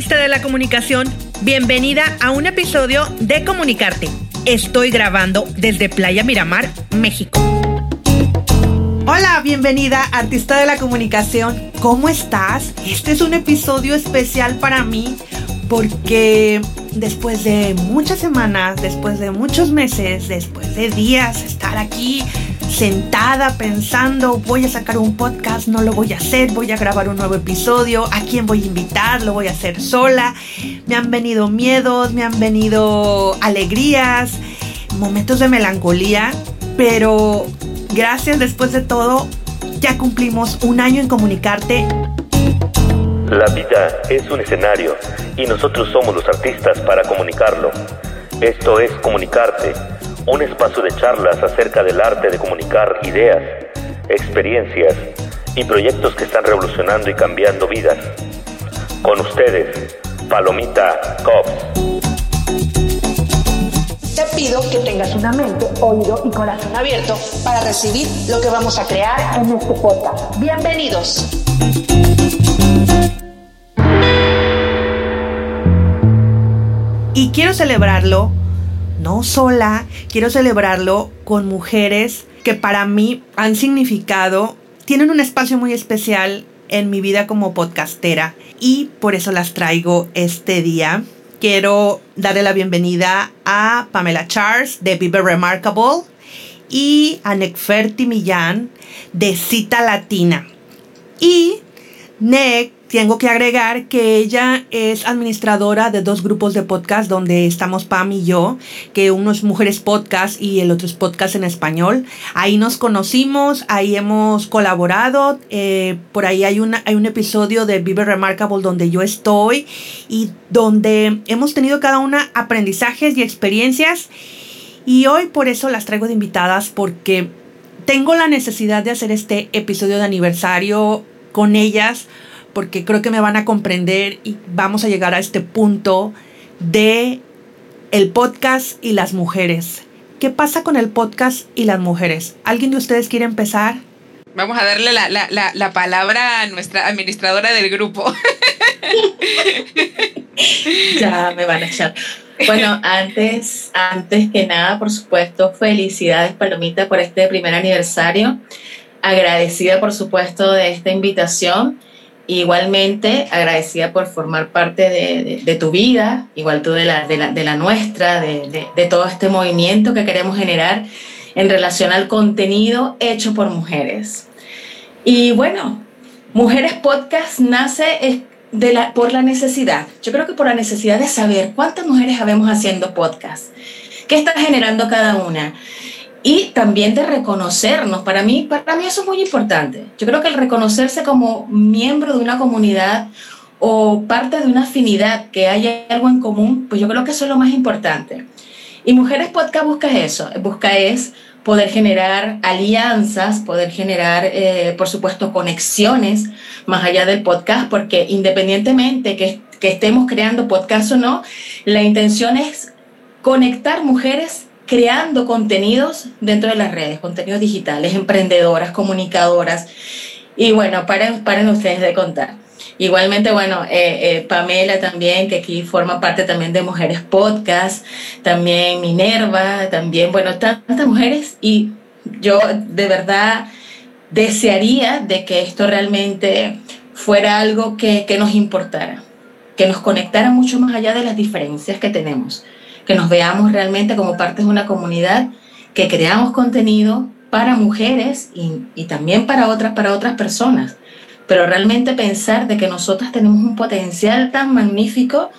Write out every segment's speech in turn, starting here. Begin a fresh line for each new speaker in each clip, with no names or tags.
artista de la comunicación, bienvenida a un episodio de Comunicarte. Estoy grabando desde Playa Miramar, México. Hola, bienvenida artista de la comunicación. ¿Cómo estás? Este es un episodio especial para mí porque después de muchas semanas, después de muchos meses, después de días estar aquí sentada pensando, voy a sacar un podcast, no lo voy a hacer, voy a grabar un nuevo episodio, a quién voy a invitar, lo voy a hacer sola. Me han venido miedos, me han venido alegrías, momentos de melancolía, pero gracias después de todo, ya cumplimos un año en comunicarte.
La vida es un escenario y nosotros somos los artistas para comunicarlo. Esto es comunicarte un espacio de charlas acerca del arte de comunicar ideas, experiencias y proyectos que están revolucionando y cambiando vidas. Con ustedes, Palomita Cops.
Te pido que tengas una mente, oído y corazón abierto para recibir lo que vamos a crear en este podcast. Bienvenidos.
Y quiero celebrarlo no sola, quiero celebrarlo con mujeres que para mí han significado, tienen un espacio muy especial en mi vida como podcastera y por eso las traigo este día. Quiero darle la bienvenida a Pamela Charles de Vive Remarkable y a Necferti Millán de Cita Latina. Y Nec tengo que agregar que ella es administradora de dos grupos de podcast donde estamos Pam y yo, que uno es Mujeres Podcast y el otro es Podcast en Español. Ahí nos conocimos, ahí hemos colaborado, eh, por ahí hay, una, hay un episodio de Vive Remarkable donde yo estoy y donde hemos tenido cada una aprendizajes y experiencias y hoy por eso las traigo de invitadas porque tengo la necesidad de hacer este episodio de aniversario con ellas porque creo que me van a comprender y vamos a llegar a este punto de el podcast y las mujeres. ¿Qué pasa con el podcast y las mujeres? ¿Alguien de ustedes quiere empezar?
Vamos a darle la, la, la, la palabra a nuestra administradora del grupo.
ya me van a echar. Bueno, antes, antes que nada, por supuesto, felicidades Palomita por este primer aniversario. Agradecida, por supuesto, de esta invitación Igualmente agradecida por formar parte de, tu vida, igual tú de la, de la, nuestra, de, todo este movimiento que queremos generar en relación al contenido hecho por mujeres. Y bueno, Mujeres Podcast nace de la, por la necesidad. Yo creo que por la necesidad de saber cuántas mujeres habemos haciendo podcast, qué está generando cada una y también de reconocernos. Para mí, para mí eso es muy importante. Yo creo que el reconocerse como miembro de una comunidad o parte de una afinidad, que haya algo en común, pues yo creo que eso es lo más importante. Y Mujeres Podcast busca eso, busca es poder generar alianzas, poder generar, eh, por supuesto, conexiones más allá del podcast, porque independientemente que, que estemos creando podcast o no, la intención es conectar mujeres creando contenidos dentro de las redes, contenidos digitales, emprendedoras, comunicadoras. Y bueno, paren, paren ustedes de contar. Igualmente, bueno, eh, eh, Pamela también, que aquí forma parte también de Mujeres Podcast, también Minerva, también, bueno, tantas mujeres y yo de verdad desearía de que esto realmente fuera algo que, que nos importara, que nos conectara mucho más allá de las diferencias que tenemos que nos veamos realmente como parte de una comunidad, que creamos contenido para mujeres y, también para otras, para otras personas. Pero realmente pensar de que nosotras tenemos un potencial tan magnífico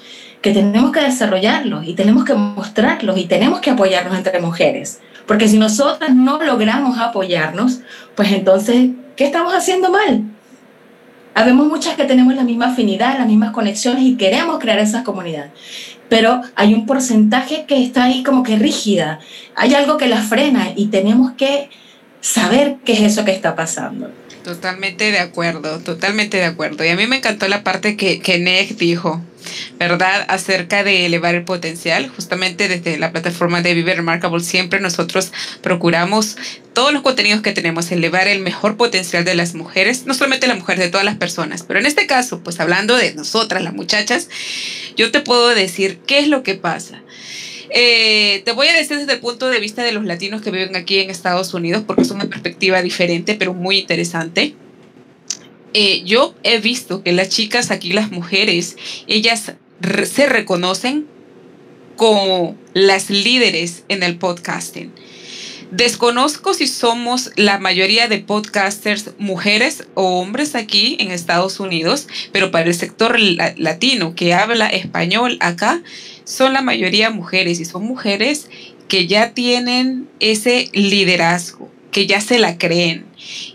que tenemos que desarrollarlo y tenemos que mostrarlo y tenemos que apoyarnos entre mujeres. Porque si nosotras no logramos apoyarnos, pues entonces, ¿qué estamos haciendo mal? Habemos muchas que tenemos la misma afinidad, las mismas conexiones y queremos crear esas comunidades pero hay un porcentaje que está ahí como que rígida, hay algo que la frena y tenemos que saber qué es eso que está pasando.
Totalmente de acuerdo, totalmente de acuerdo. Y a mí me encantó la parte que, que Neg dijo, ¿verdad? Acerca de elevar el potencial. Justamente desde la plataforma de Vive Remarkable siempre nosotros procuramos todos los contenidos que tenemos, elevar el mejor potencial de las mujeres, no solamente las mujeres, de todas las personas. Pero en este caso, pues hablando de nosotras, las muchachas, yo te puedo decir qué es lo que pasa. Eh, te voy a decir desde el punto de vista de los latinos que viven aquí en Estados Unidos, porque es una perspectiva diferente, pero muy interesante. Eh, yo he visto que las chicas aquí, las mujeres, ellas se reconocen como las líderes en el podcasting. Desconozco si somos la mayoría de podcasters mujeres o hombres aquí en Estados Unidos, pero para el sector latino que habla español acá, son la mayoría mujeres y son mujeres que ya tienen ese liderazgo, que ya se la creen.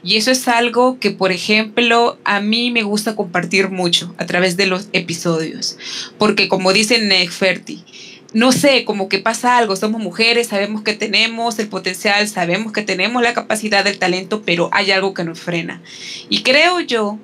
Y eso es algo que, por ejemplo, a mí me gusta compartir mucho a través de los episodios, porque como dice Neferti, no sé, como que pasa algo, somos mujeres, sabemos que tenemos el potencial, sabemos que tenemos la capacidad, el talento, pero hay algo que nos frena. Y creo yo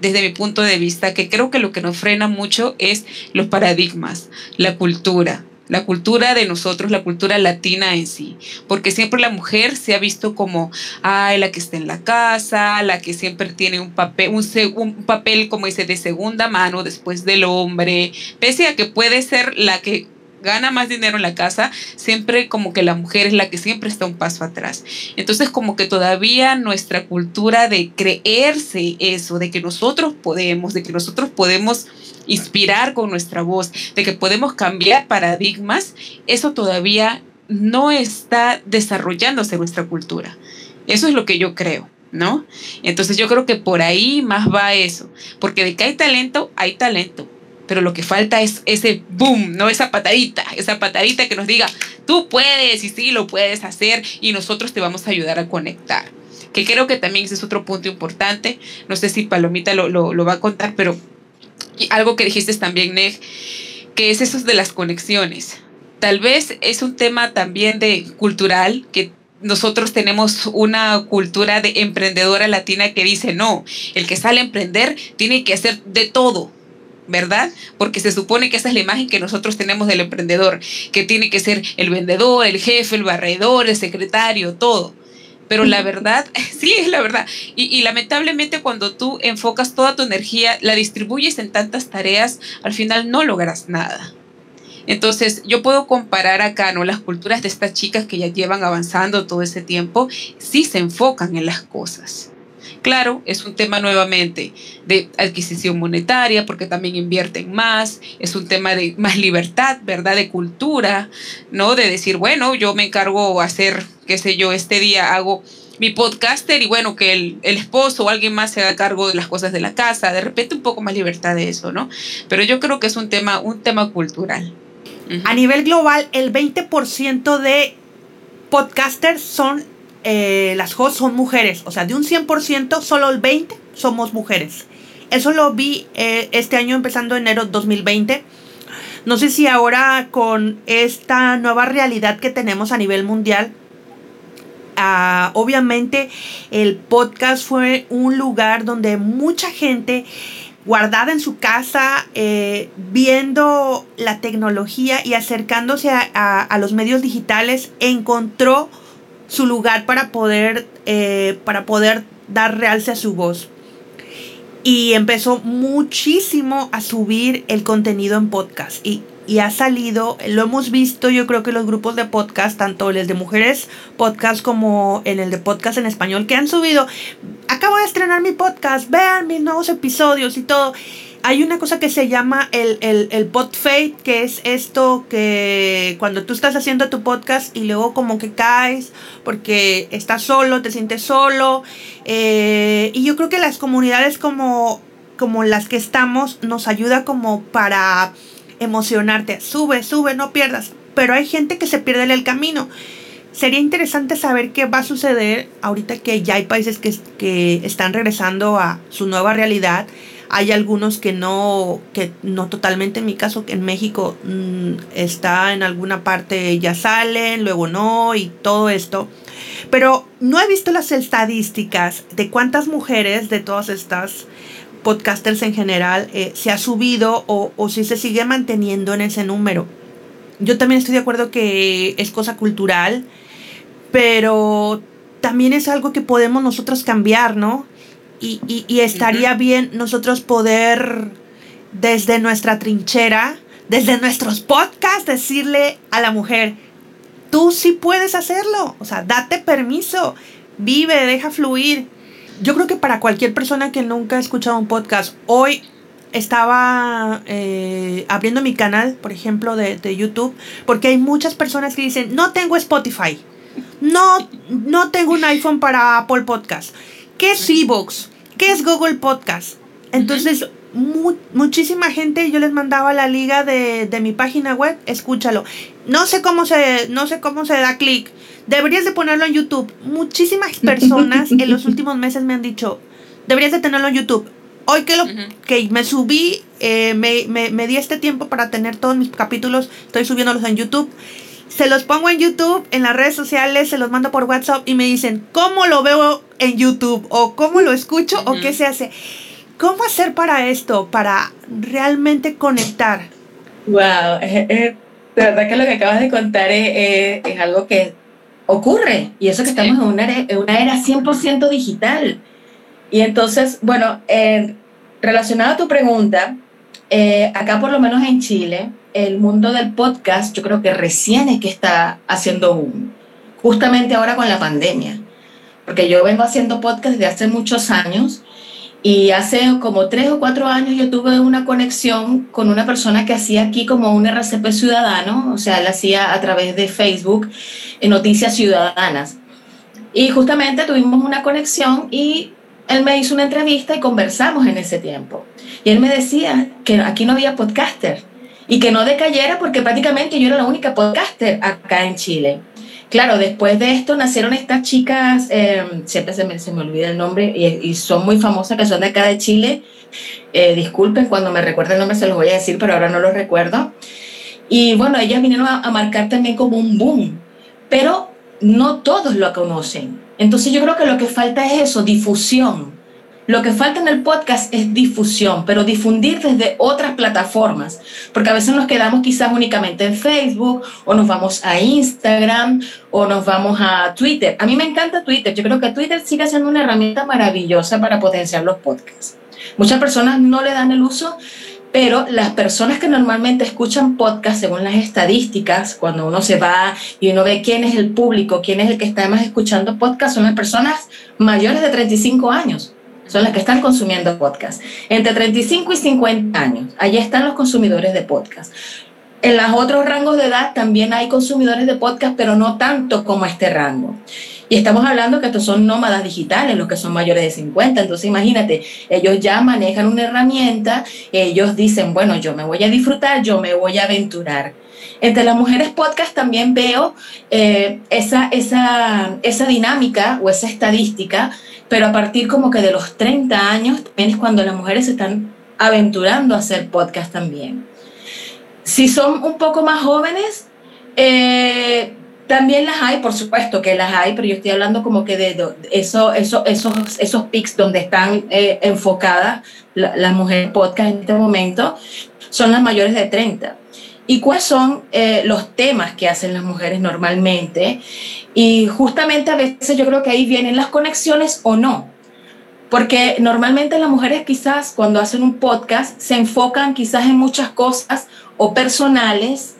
desde mi punto de vista, que creo que lo que nos frena mucho es los paradigmas, la cultura, la cultura de nosotros, la cultura latina en sí, porque siempre la mujer se ha visto como, ay, la que está en la casa, la que siempre tiene un papel, un, un, papel, como dice, de segunda mano después del hombre, pese a que puede ser la que gana más dinero en la casa, siempre como que la mujer es la que siempre está un paso atrás. Entonces como que todavía nuestra cultura de creerse eso, de que nosotros podemos, de que nosotros podemos inspirar con nuestra voz, de que podemos cambiar paradigmas, eso todavía no está desarrollándose nuestra cultura. Eso es lo que yo creo. ¿No? Entonces yo creo que por ahí más va eso, porque de que hay talento, hay talento, pero lo que falta es ese boom, ¿no? Esa patadita, esa patadita que nos diga, tú puedes y sí lo puedes hacer y nosotros te vamos a ayudar a conectar. Que creo que también ese es otro punto importante. No sé si Palomita lo, lo, va a contar, pero algo que dijiste también, Neg, que es eso de las conexiones. Tal vez es un tema también de cultural que nosotros tenemos una cultura de emprendedora latina que dice, no, el que sale a emprender tiene que hacer de todo, ¿verdad? Porque se supone que esa es la imagen que nosotros tenemos del emprendedor, que tiene que ser el vendedor, el jefe, el barredor, el secretario, todo. Pero la verdad, sí, es la verdad. Y, lamentablemente cuando tú enfocas toda tu energía, la distribuyes en tantas tareas, al final no logras nada. Entonces, yo puedo comparar acá, ¿no? Las culturas de estas chicas que ya llevan avanzando todo ese tiempo, sí se enfocan en las cosas. Claro, es un tema nuevamente de adquisición monetaria, porque también invierten más, es un tema de más libertad, ¿verdad? De cultura, ¿no? De decir, bueno, yo me encargo hacer, qué sé yo, este día hago mi podcaster y bueno, que el, esposo o alguien más se haga cargo de las cosas de la casa, de repente un poco más libertad de eso, ¿no? Pero yo creo que es un tema, un tema cultural.
A nivel global, el 20% de podcasters son eh, las hosts son mujeres. O sea, de un 100%, solo el 20% somos mujeres. Eso lo vi eh, este año empezando enero 2020. No sé si ahora con esta nueva realidad que tenemos a nivel mundial, ah, obviamente el podcast fue un lugar donde mucha gente guardada en su casa, eh, viendo la tecnología y acercándose a los medios digitales, encontró su lugar para poder, eh, para poder dar realce a su voz. Y empezó muchísimo a subir el contenido en podcast. Y, y ha salido, lo hemos visto yo creo que los grupos de podcast, tanto el de mujeres podcast como en el de podcast en español, que han subido, acabo de estrenar mi podcast, vean mis nuevos episodios y todo hay una cosa que se llama el, el, el que es esto que cuando tú estás haciendo tu podcast y luego como que caes porque estás solo, te sientes solo. Eh, y yo creo que las comunidades como, como las que estamos nos ayuda como para emocionarte. Sube, sube, no pierdas. Pero hay gente que se pierde en el camino. Sería interesante saber qué va a suceder ahorita que ya hay países que, que están regresando a su nueva realidad Hay algunos que no, que no totalmente, en mi caso, que en México mm, está en alguna parte ya salen, luego no, y todo esto. Pero no he visto las estadísticas de cuántas mujeres de todas estas podcasters en general eh, se ha subido o, o si se sigue manteniendo en ese número. Yo también estoy de acuerdo que es cosa cultural, pero también es algo que podemos nosotros cambiar, ¿no? Y, y, estaría bien nosotros poder, desde nuestra trinchera, desde nuestros podcasts, decirle a la mujer, tú sí puedes hacerlo, o sea, date permiso, vive, deja fluir. Yo creo que para cualquier persona que nunca ha escuchado un podcast, hoy estaba eh, abriendo mi canal, por ejemplo, de, de, YouTube, porque hay muchas personas que dicen, no tengo Spotify, no, no tengo un iPhone para Apple Podcast. ¿Qué es Evox? ¿Qué es Google Podcast? Entonces, muchísima gente, yo les mandaba la liga de, de, mi página web, escúchalo. No sé cómo se, no sé cómo se da clic. Deberías de ponerlo en YouTube. Muchísimas personas en los últimos meses me han dicho, deberías de tenerlo en YouTube. Hoy que, lo, que me subí, eh, me, me, me di este tiempo para tener todos mis capítulos, estoy subiéndolos en YouTube se los pongo en YouTube, en las redes sociales, se los mando por WhatsApp y me dicen, ¿cómo lo veo en YouTube? ¿O cómo lo escucho? ¿O qué se hace? ¿Cómo hacer para esto? Para realmente conectar.
Wow, de verdad que lo que acabas de contar es, algo que ocurre. Y eso que estamos en una, en una era 100% digital. Y entonces, bueno, relacionado a tu pregunta, eh, acá por lo menos en Chile, el mundo del podcast yo creo que recién es que está haciendo un, justamente ahora con la pandemia, porque yo vengo haciendo podcast desde hace muchos años y hace como tres o cuatro años yo tuve una conexión con una persona que hacía aquí como un RCP ciudadano, o sea, él hacía a través de Facebook noticias ciudadanas. Y justamente tuvimos una conexión y él me hizo una entrevista y conversamos en ese tiempo. Y él me decía que aquí no había podcaster y que no decayera porque prácticamente yo era la única podcaster acá en Chile. Claro, después de esto nacieron estas chicas, eh, siempre se me, se me, olvida el nombre, y, son muy famosas, que son de acá de Chile. Eh, disculpen, cuando me recuerden el nombre se los voy a decir, pero ahora no los recuerdo. Y bueno, ellas vinieron a, a marcar también como un boom, pero no todos lo conocen. Entonces yo creo que lo que falta es eso, difusión lo que falta en el podcast es difusión, pero difundir desde otras plataformas, porque a veces nos quedamos quizás únicamente en Facebook o nos vamos a Instagram o nos vamos a Twitter. A mí me encanta Twitter, yo creo que Twitter sigue siendo una herramienta maravillosa para potenciar los podcasts. Muchas personas no le dan el uso, pero las personas que normalmente escuchan podcast, según las estadísticas, cuando uno se va y uno ve quién es el público, quién es el que está más escuchando podcast, son las personas mayores de 35 años son las que están consumiendo podcast. Entre 35 y 50 años, allí están los consumidores de podcast. En los otros rangos de edad también hay consumidores de podcast, pero no tanto como este rango. Y estamos hablando que estos son nómadas digitales, los que son mayores de 50. Entonces, imagínate, ellos ya manejan una herramienta, ellos dicen, bueno, yo me voy a disfrutar, yo me voy a aventurar. Entre las mujeres podcast también veo eh, esa, esa, esa dinámica o esa estadística pero a partir como que de los 30 años también es cuando las mujeres se están aventurando a hacer podcast también. Si son un poco más jóvenes, eh, también las hay, por supuesto que las hay, pero yo estoy hablando como que de, eso, eso, esos, esos pics donde están eh, enfocadas las mujeres podcast en este momento, son las mayores de 30 y cuáles son eh, los temas que hacen las mujeres normalmente. Y justamente a veces yo creo que ahí vienen las conexiones o no. Porque normalmente las mujeres quizás cuando hacen un podcast se enfocan quizás en muchas cosas o personales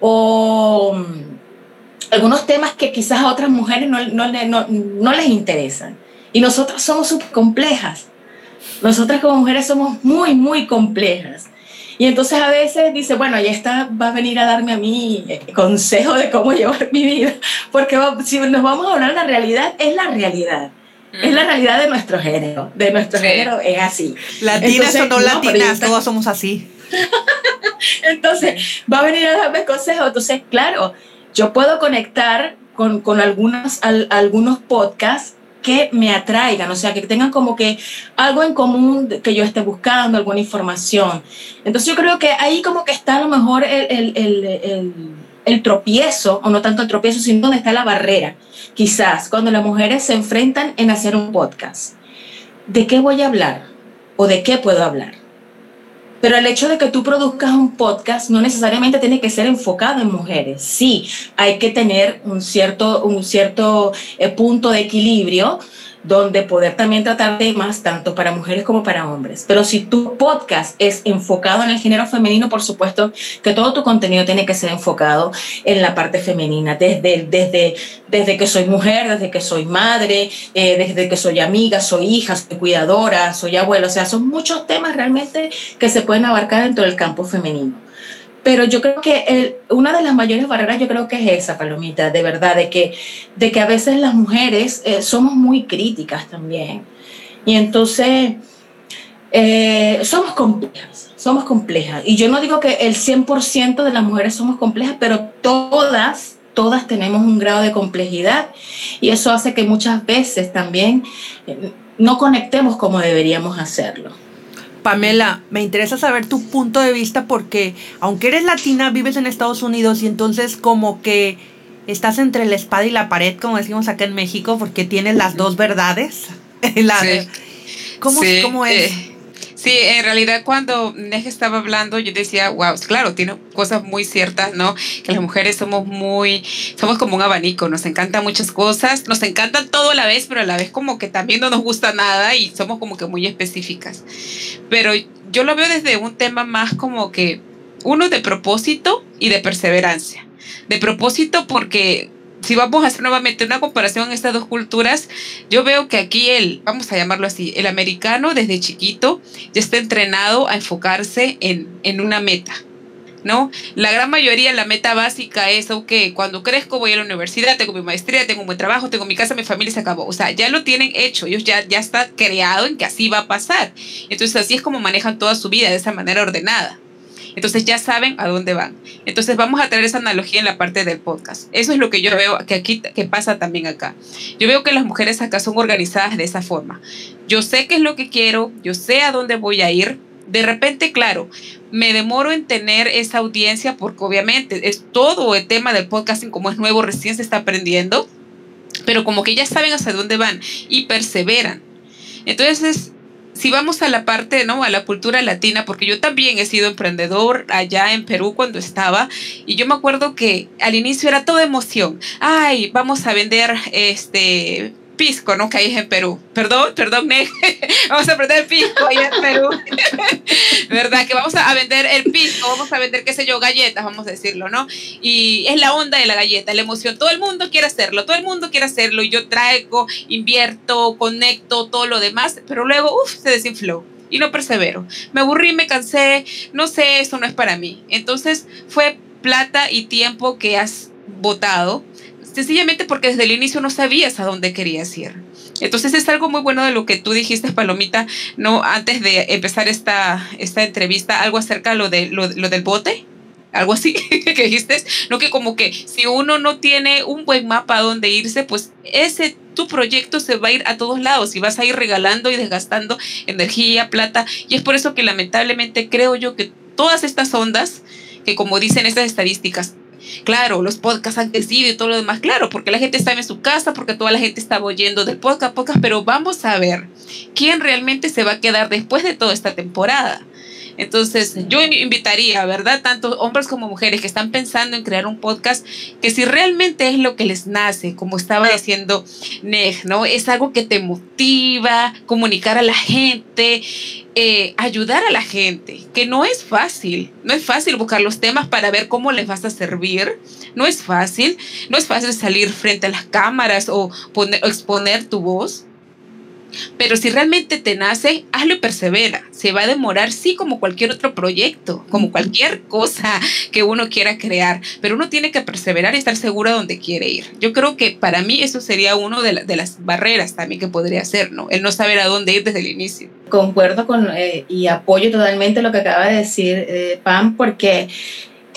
o mm, algunos temas que quizás a otras mujeres no, no, no, no les interesan. Y nosotras somos súper complejas. Nosotras como mujeres somos muy, muy complejas. Y entonces a veces dice, bueno, ya está, va a venir a darme a mí eh, consejo de cómo llevar mi vida, porque si nos vamos a hablar de la realidad, es la realidad. Es la realidad de nuestro género, de nuestro género es así.
Latinas o no, latinas, todos somos así.
entonces, va a venir a darme consejo. Entonces, claro, yo puedo conectar con, con algunas, algunos podcasts que me atraigan, o sea, que tengan como que algo en común que yo esté buscando, alguna información. Entonces yo creo que ahí como que está a lo mejor el, el, el, tropiezo, o no tanto el tropiezo, sino donde está la barrera. Quizás cuando las mujeres se enfrentan en hacer un podcast. ¿De qué voy a hablar? ¿O de qué puedo hablar? Pero el hecho de que tú produzcas un podcast no necesariamente tiene que ser enfocado en mujeres. Sí, hay que tener un cierto, un cierto eh, punto de equilibrio donde poder también tratar temas tanto para mujeres como para hombres. Pero si tu podcast es enfocado en el género femenino, por supuesto que todo tu contenido tiene que ser enfocado en la parte femenina, desde, desde, desde que soy mujer, desde que soy madre, eh, desde que soy amiga, soy hija, soy cuidadora, soy abuela. O sea, son muchos temas realmente que se pueden abarcar dentro del campo femenino. Pero yo creo que una de las mayores barreras yo creo que es esa, Palomita, de verdad, de que, de que a veces las mujeres eh, somos muy críticas también. Y entonces eh, somos complejas, somos complejas. Y yo no digo que el 100% de las mujeres somos complejas, pero todas, todas tenemos un grado de complejidad. Y eso hace que muchas veces también eh, no conectemos como deberíamos hacerlo.
Pamela, me interesa saber tu punto de vista porque aunque eres latina, vives en Estados Unidos y entonces como que estás entre la espada y la pared, como decimos acá en México, porque tienes las dos verdades. sí. ¿Cómo, ¿Cómo, es?
Eh, Sí, en realidad cuando Neje estaba hablando, yo decía, wow, claro, tiene cosas muy ciertas, ¿no? Que las mujeres somos muy, somos como un abanico, nos encantan muchas cosas, nos encantan todo a la vez, pero a la vez como que también no nos gusta nada y somos como que muy específicas. Pero yo lo veo desde un tema más como que uno de propósito y de perseverancia. De propósito porque si vamos a hacer nuevamente una comparación en estas dos culturas, yo veo que aquí el, vamos a llamarlo así, el americano desde chiquito ya está entrenado a enfocarse en, en una meta. ¿No? La gran mayoría, la meta básica es, ok, cuando crezco voy a la universidad, tengo mi maestría, tengo un buen trabajo, tengo mi casa, mi familia se acabó. O sea, ya lo tienen hecho, ellos ya, ya está creado en que así va a pasar. Entonces así es como manejan toda su vida, de esa manera ordenada. Entonces ya saben a dónde van. Entonces vamos a traer esa analogía en la parte del podcast. Eso es lo que yo veo que aquí que pasa también acá. Yo veo que las mujeres acá son organizadas de esa forma. Yo sé qué es lo que quiero, yo sé a dónde voy a ir. De repente, claro, me demoro en tener esa audiencia porque obviamente es todo el tema del podcasting como es nuevo, recién se está aprendiendo, pero como que ya saben hacia dónde van y perseveran. Entonces, si vamos a la parte, ¿no? A la cultura latina, porque yo también he sido emprendedor allá en Perú cuando estaba, y yo me acuerdo que al inicio era toda emoción. Ay, vamos a vender este pisco, ¿no? Que en Perú. Perdón, perdón, vamos a vender pisco allá en Perú. ¿Verdad? Que vamos a vender el pisco, vamos a vender, qué sé yo, galletas, vamos a decirlo, ¿no? Y es la onda de la galleta, la emoción. Todo el mundo quiere hacerlo, todo el mundo quiere hacerlo. Y yo traigo, invierto, conecto, todo lo demás, pero luego, uff, se desinfló y no persevero. Me aburrí, me cansé, no sé, eso no es para mí. Entonces fue plata y tiempo que has votado sencillamente porque desde el inicio no sabías a dónde querías ir. Entonces es algo muy bueno de lo que tú dijiste, Palomita, no antes de empezar esta, esta entrevista, algo acerca de lo, de, lo, del bote, algo así que dijiste, no que como que si uno no tiene un buen mapa a dónde irse, pues ese tu proyecto se va a ir a todos lados y vas a ir regalando y desgastando energía, plata, y es por eso que lamentablemente creo yo que todas estas ondas, que como dicen estas estadísticas, Claro, los podcasts han crecido y todo lo demás, claro, porque la gente estaba en su casa, porque toda la gente estaba oyendo del podcast, podcast, pero vamos a ver quién realmente se va a quedar después de toda esta temporada. Entonces, yo invitaría, ¿verdad? Tanto hombres como mujeres que están pensando en crear un podcast, que si realmente es lo que les nace, como estaba diciendo Neg, ¿no? Es algo que te motiva, comunicar a la gente, eh, ayudar a la gente, que no es fácil, no es fácil buscar los temas para ver cómo les vas a servir, no es fácil, no es fácil salir frente a las cámaras o, poner, o exponer tu voz. Pero si realmente te nace, hazlo y persevera. Se va a demorar, sí, como cualquier otro proyecto, como cualquier cosa que uno quiera crear, pero uno tiene que perseverar y estar seguro de dónde quiere ir. Yo creo que para mí eso sería uno de, las barreras también que podría ser, ¿no? El no saber a dónde ir desde el inicio.
Concuerdo con eh, y apoyo totalmente lo que acaba de decir eh, Pam, porque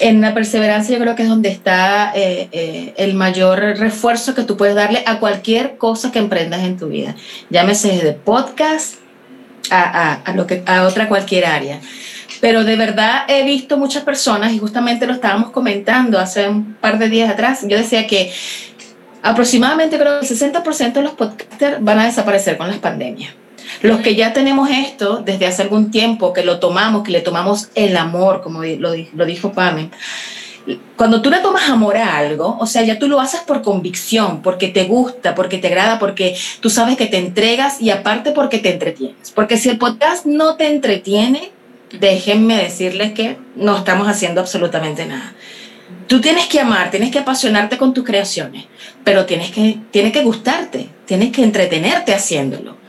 en la perseverancia yo creo que es donde está eh, eh, el mayor refuerzo que tú puedes darle a cualquier cosa que emprendas en tu vida. Llámese desde podcast a, a, lo que, a otra cualquier área. Pero de verdad he visto muchas personas, y justamente lo estábamos comentando hace un par de días atrás, yo decía que aproximadamente creo que el 60% de los podcasters van a desaparecer con las pandemias. Los que ya tenemos esto desde hace algún tiempo, que lo tomamos, que le tomamos el amor, como lo, dijo Pame, cuando tú le tomas amor a algo, o sea, ya tú lo haces por convicción, porque te gusta, porque te agrada, porque tú sabes que te entregas y aparte porque te entretienes. Porque si el podcast no te entretiene, déjenme decirles que no estamos haciendo absolutamente nada. Tú tienes que amar, tienes que apasionarte con tus creaciones, pero tienes que, tienes que gustarte, tienes que entretenerte haciéndolo.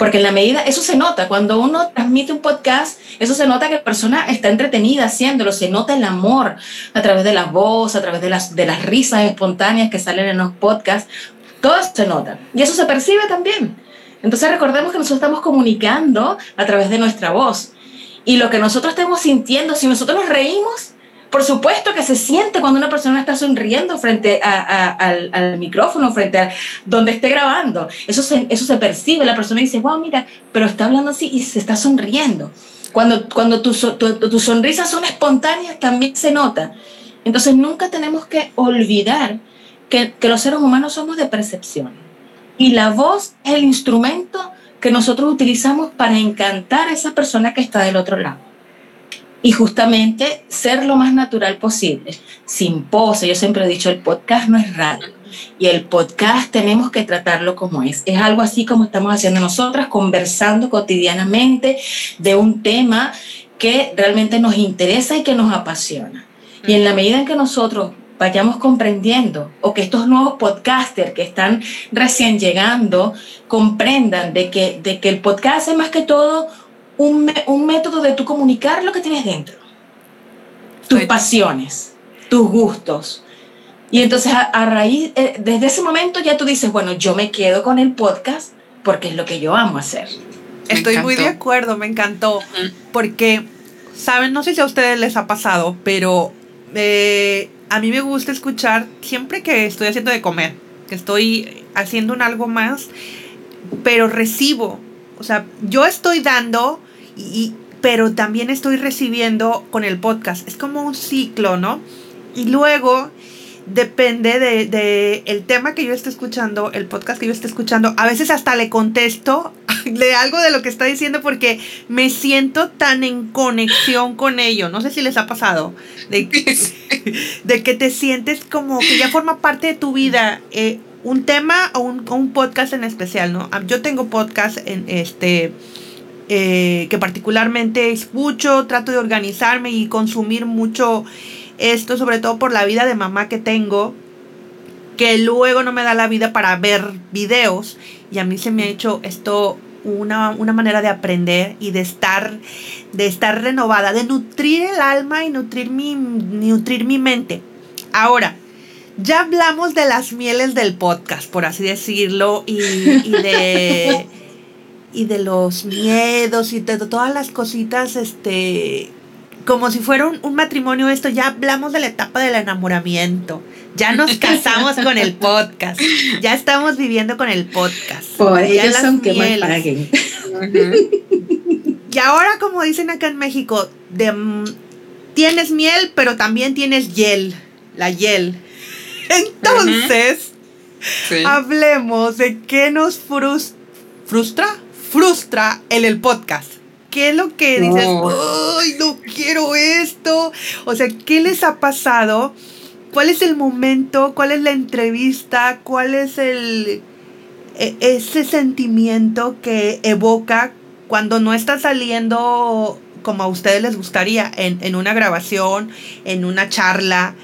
Porque en la medida, eso se nota, cuando uno transmite un podcast, eso se nota que la persona está entretenida haciéndolo, se nota el amor a través de la voz, a través de las, de las risas espontáneas que salen en los podcasts, todo se nota. Y eso se percibe también. Entonces recordemos que nosotros estamos comunicando a través de nuestra voz. Y lo que nosotros estemos sintiendo, si nosotros nos reímos, por supuesto que se siente cuando una persona está sonriendo frente al, micrófono, frente a donde esté grabando. Eso se, eso se percibe, la persona dice, wow, mira, pero está hablando así y se está sonriendo. Cuando, cuando tus tu, sonrisas son espontáneas, también se nota. Entonces nunca tenemos que olvidar que, que los seres humanos somos de percepción. Y la voz es el instrumento que nosotros utilizamos para encantar a esa persona que está del otro lado y justamente ser lo más natural posible, sin pose. Yo siempre he dicho, el podcast no es raro y el podcast tenemos que tratarlo como es. Es algo así como estamos haciendo nosotras, conversando cotidianamente de un tema que realmente nos interesa y que nos apasiona. Y en la medida en que nosotros vayamos comprendiendo o que estos nuevos podcasters que están recién llegando comprendan de que, de que el podcast es más que todo un, método de tú comunicar lo que tienes dentro, tus pasiones, tus gustos. Y entonces a, raíz, eh, desde ese momento ya tú dices, bueno, yo me quedo con el podcast porque es lo que yo amo hacer.
Estoy muy de acuerdo, me encantó, porque, saben, no sé si a ustedes les ha pasado, pero eh, a mí me gusta escuchar siempre que estoy haciendo de comer, que estoy haciendo un algo más, pero recibo, o sea, yo estoy dando y, pero también estoy recibiendo con el podcast. Es como un ciclo, ¿no? Y luego depende de, el tema que yo esté escuchando, el podcast que yo esté escuchando. A veces hasta le contesto de algo de lo que está diciendo porque me siento tan en conexión con ello. No sé si les ha pasado. De, de que te sientes como que ya forma parte de tu vida. Eh, un tema o un, un, podcast en especial, ¿no? Yo tengo podcast en este eh, que particularmente escucho, trato de organizarme y consumir mucho esto, sobre todo por la vida de mamá que tengo, que luego no me da la vida para ver videos y a mí se me ha hecho esto una, manera de aprender y de estar, de estar renovada, de nutrir el alma y nutrir mi, nutrir mi mente. Ahora, ya hablamos de las mieles del podcast, por así decirlo, y de y de los miedos y de todas las cositas, este, como si fuera un, matrimonio esto, ya hablamos de la etapa del enamoramiento, ya nos casamos con el podcast, ya estamos viviendo con el podcast.
Por ellos son que me paguen.
Y ahora, como dicen acá en México, de, mm, tienes miel, pero también tienes hiel, la hiel. Entonces, hablemos de qué nos frustra frustra en el podcast? ¿Qué es lo que dices? ¡Ay, no quiero esto! O sea, ¿qué les ha pasado? ¿Cuál es el momento? ¿Cuál es la entrevista? ¿Cuál es el e, ese sentimiento que evoca cuando no está saliendo como a ustedes les gustaría en, en una grabación, en una charla?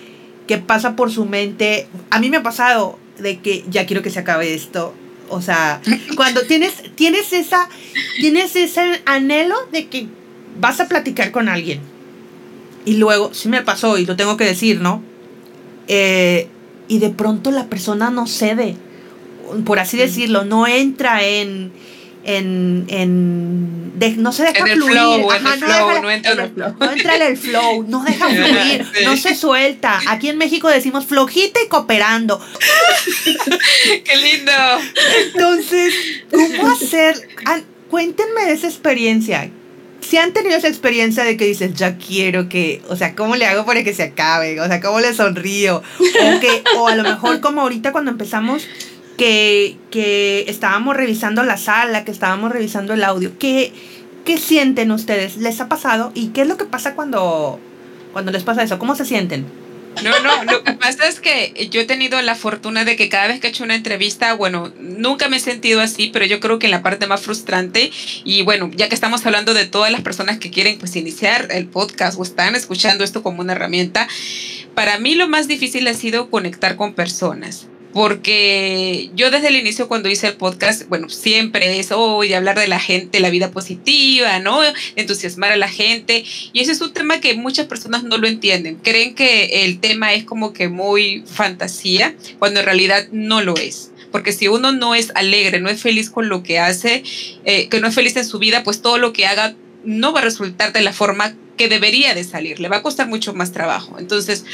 ¿Qué pasa por su mente? A mí me ha pasado de que ya quiero que se acabe esto o sea, cuando tienes, tienes esa, tienes ese anhelo de que vas a platicar con alguien. Y luego, sí me pasó, y lo tengo que decir, ¿no? Eh, y de pronto la persona no cede, por así decirlo, no entra en, en, en no se deja
en el
fluir.
Flow,
Ajá,
en el
no,
flow,
deja-
no entra en
en
el flow.
no entra en el flow, no deja fluir,
Sí.
no se suelta. Aquí en México decimos flojita y cooperando.
¡Qué lindo!
Entonces, ¿cómo hacer? Ah, cuéntenme de esa experiencia. Si han tenido esa experiencia de que dices, ya quiero que, o sea, ¿cómo le hago para que se acabe? O sea, ¿cómo le sonrío? O, que, o a lo mejor como ahorita cuando empezamos, que, que estábamos revisando la sala, que estábamos revisando el audio. ¿Qué, ¿Qué sienten ustedes? ¿Les ha pasado? ¿Y qué es lo que pasa cuando, cuando les pasa eso? ¿Cómo se sienten?
No, no, lo que pasa es que yo he tenido la fortuna de que cada vez que he hecho una entrevista, bueno, nunca me he sentido así, pero yo creo que en la parte más frustrante, y bueno, ya que estamos hablando de todas las personas que quieren pues iniciar el podcast o están escuchando esto como una herramienta, para mí lo más difícil ha sido conectar con personas. Porque yo desde el inicio cuando hice el podcast, bueno, siempre es hoy hablar de la gente, la vida positiva, ¿no? Entusiasmar a la gente. Y ese es un tema que muchas personas no lo entienden. Creen que el tema es como que muy fantasía, cuando en realidad no lo es. Porque si uno no es alegre, no es feliz con lo que hace, eh, que no es feliz en su vida, pues todo lo que haga no va a resultar de la forma que debería de salir. Le va a costar mucho más trabajo. Entonces,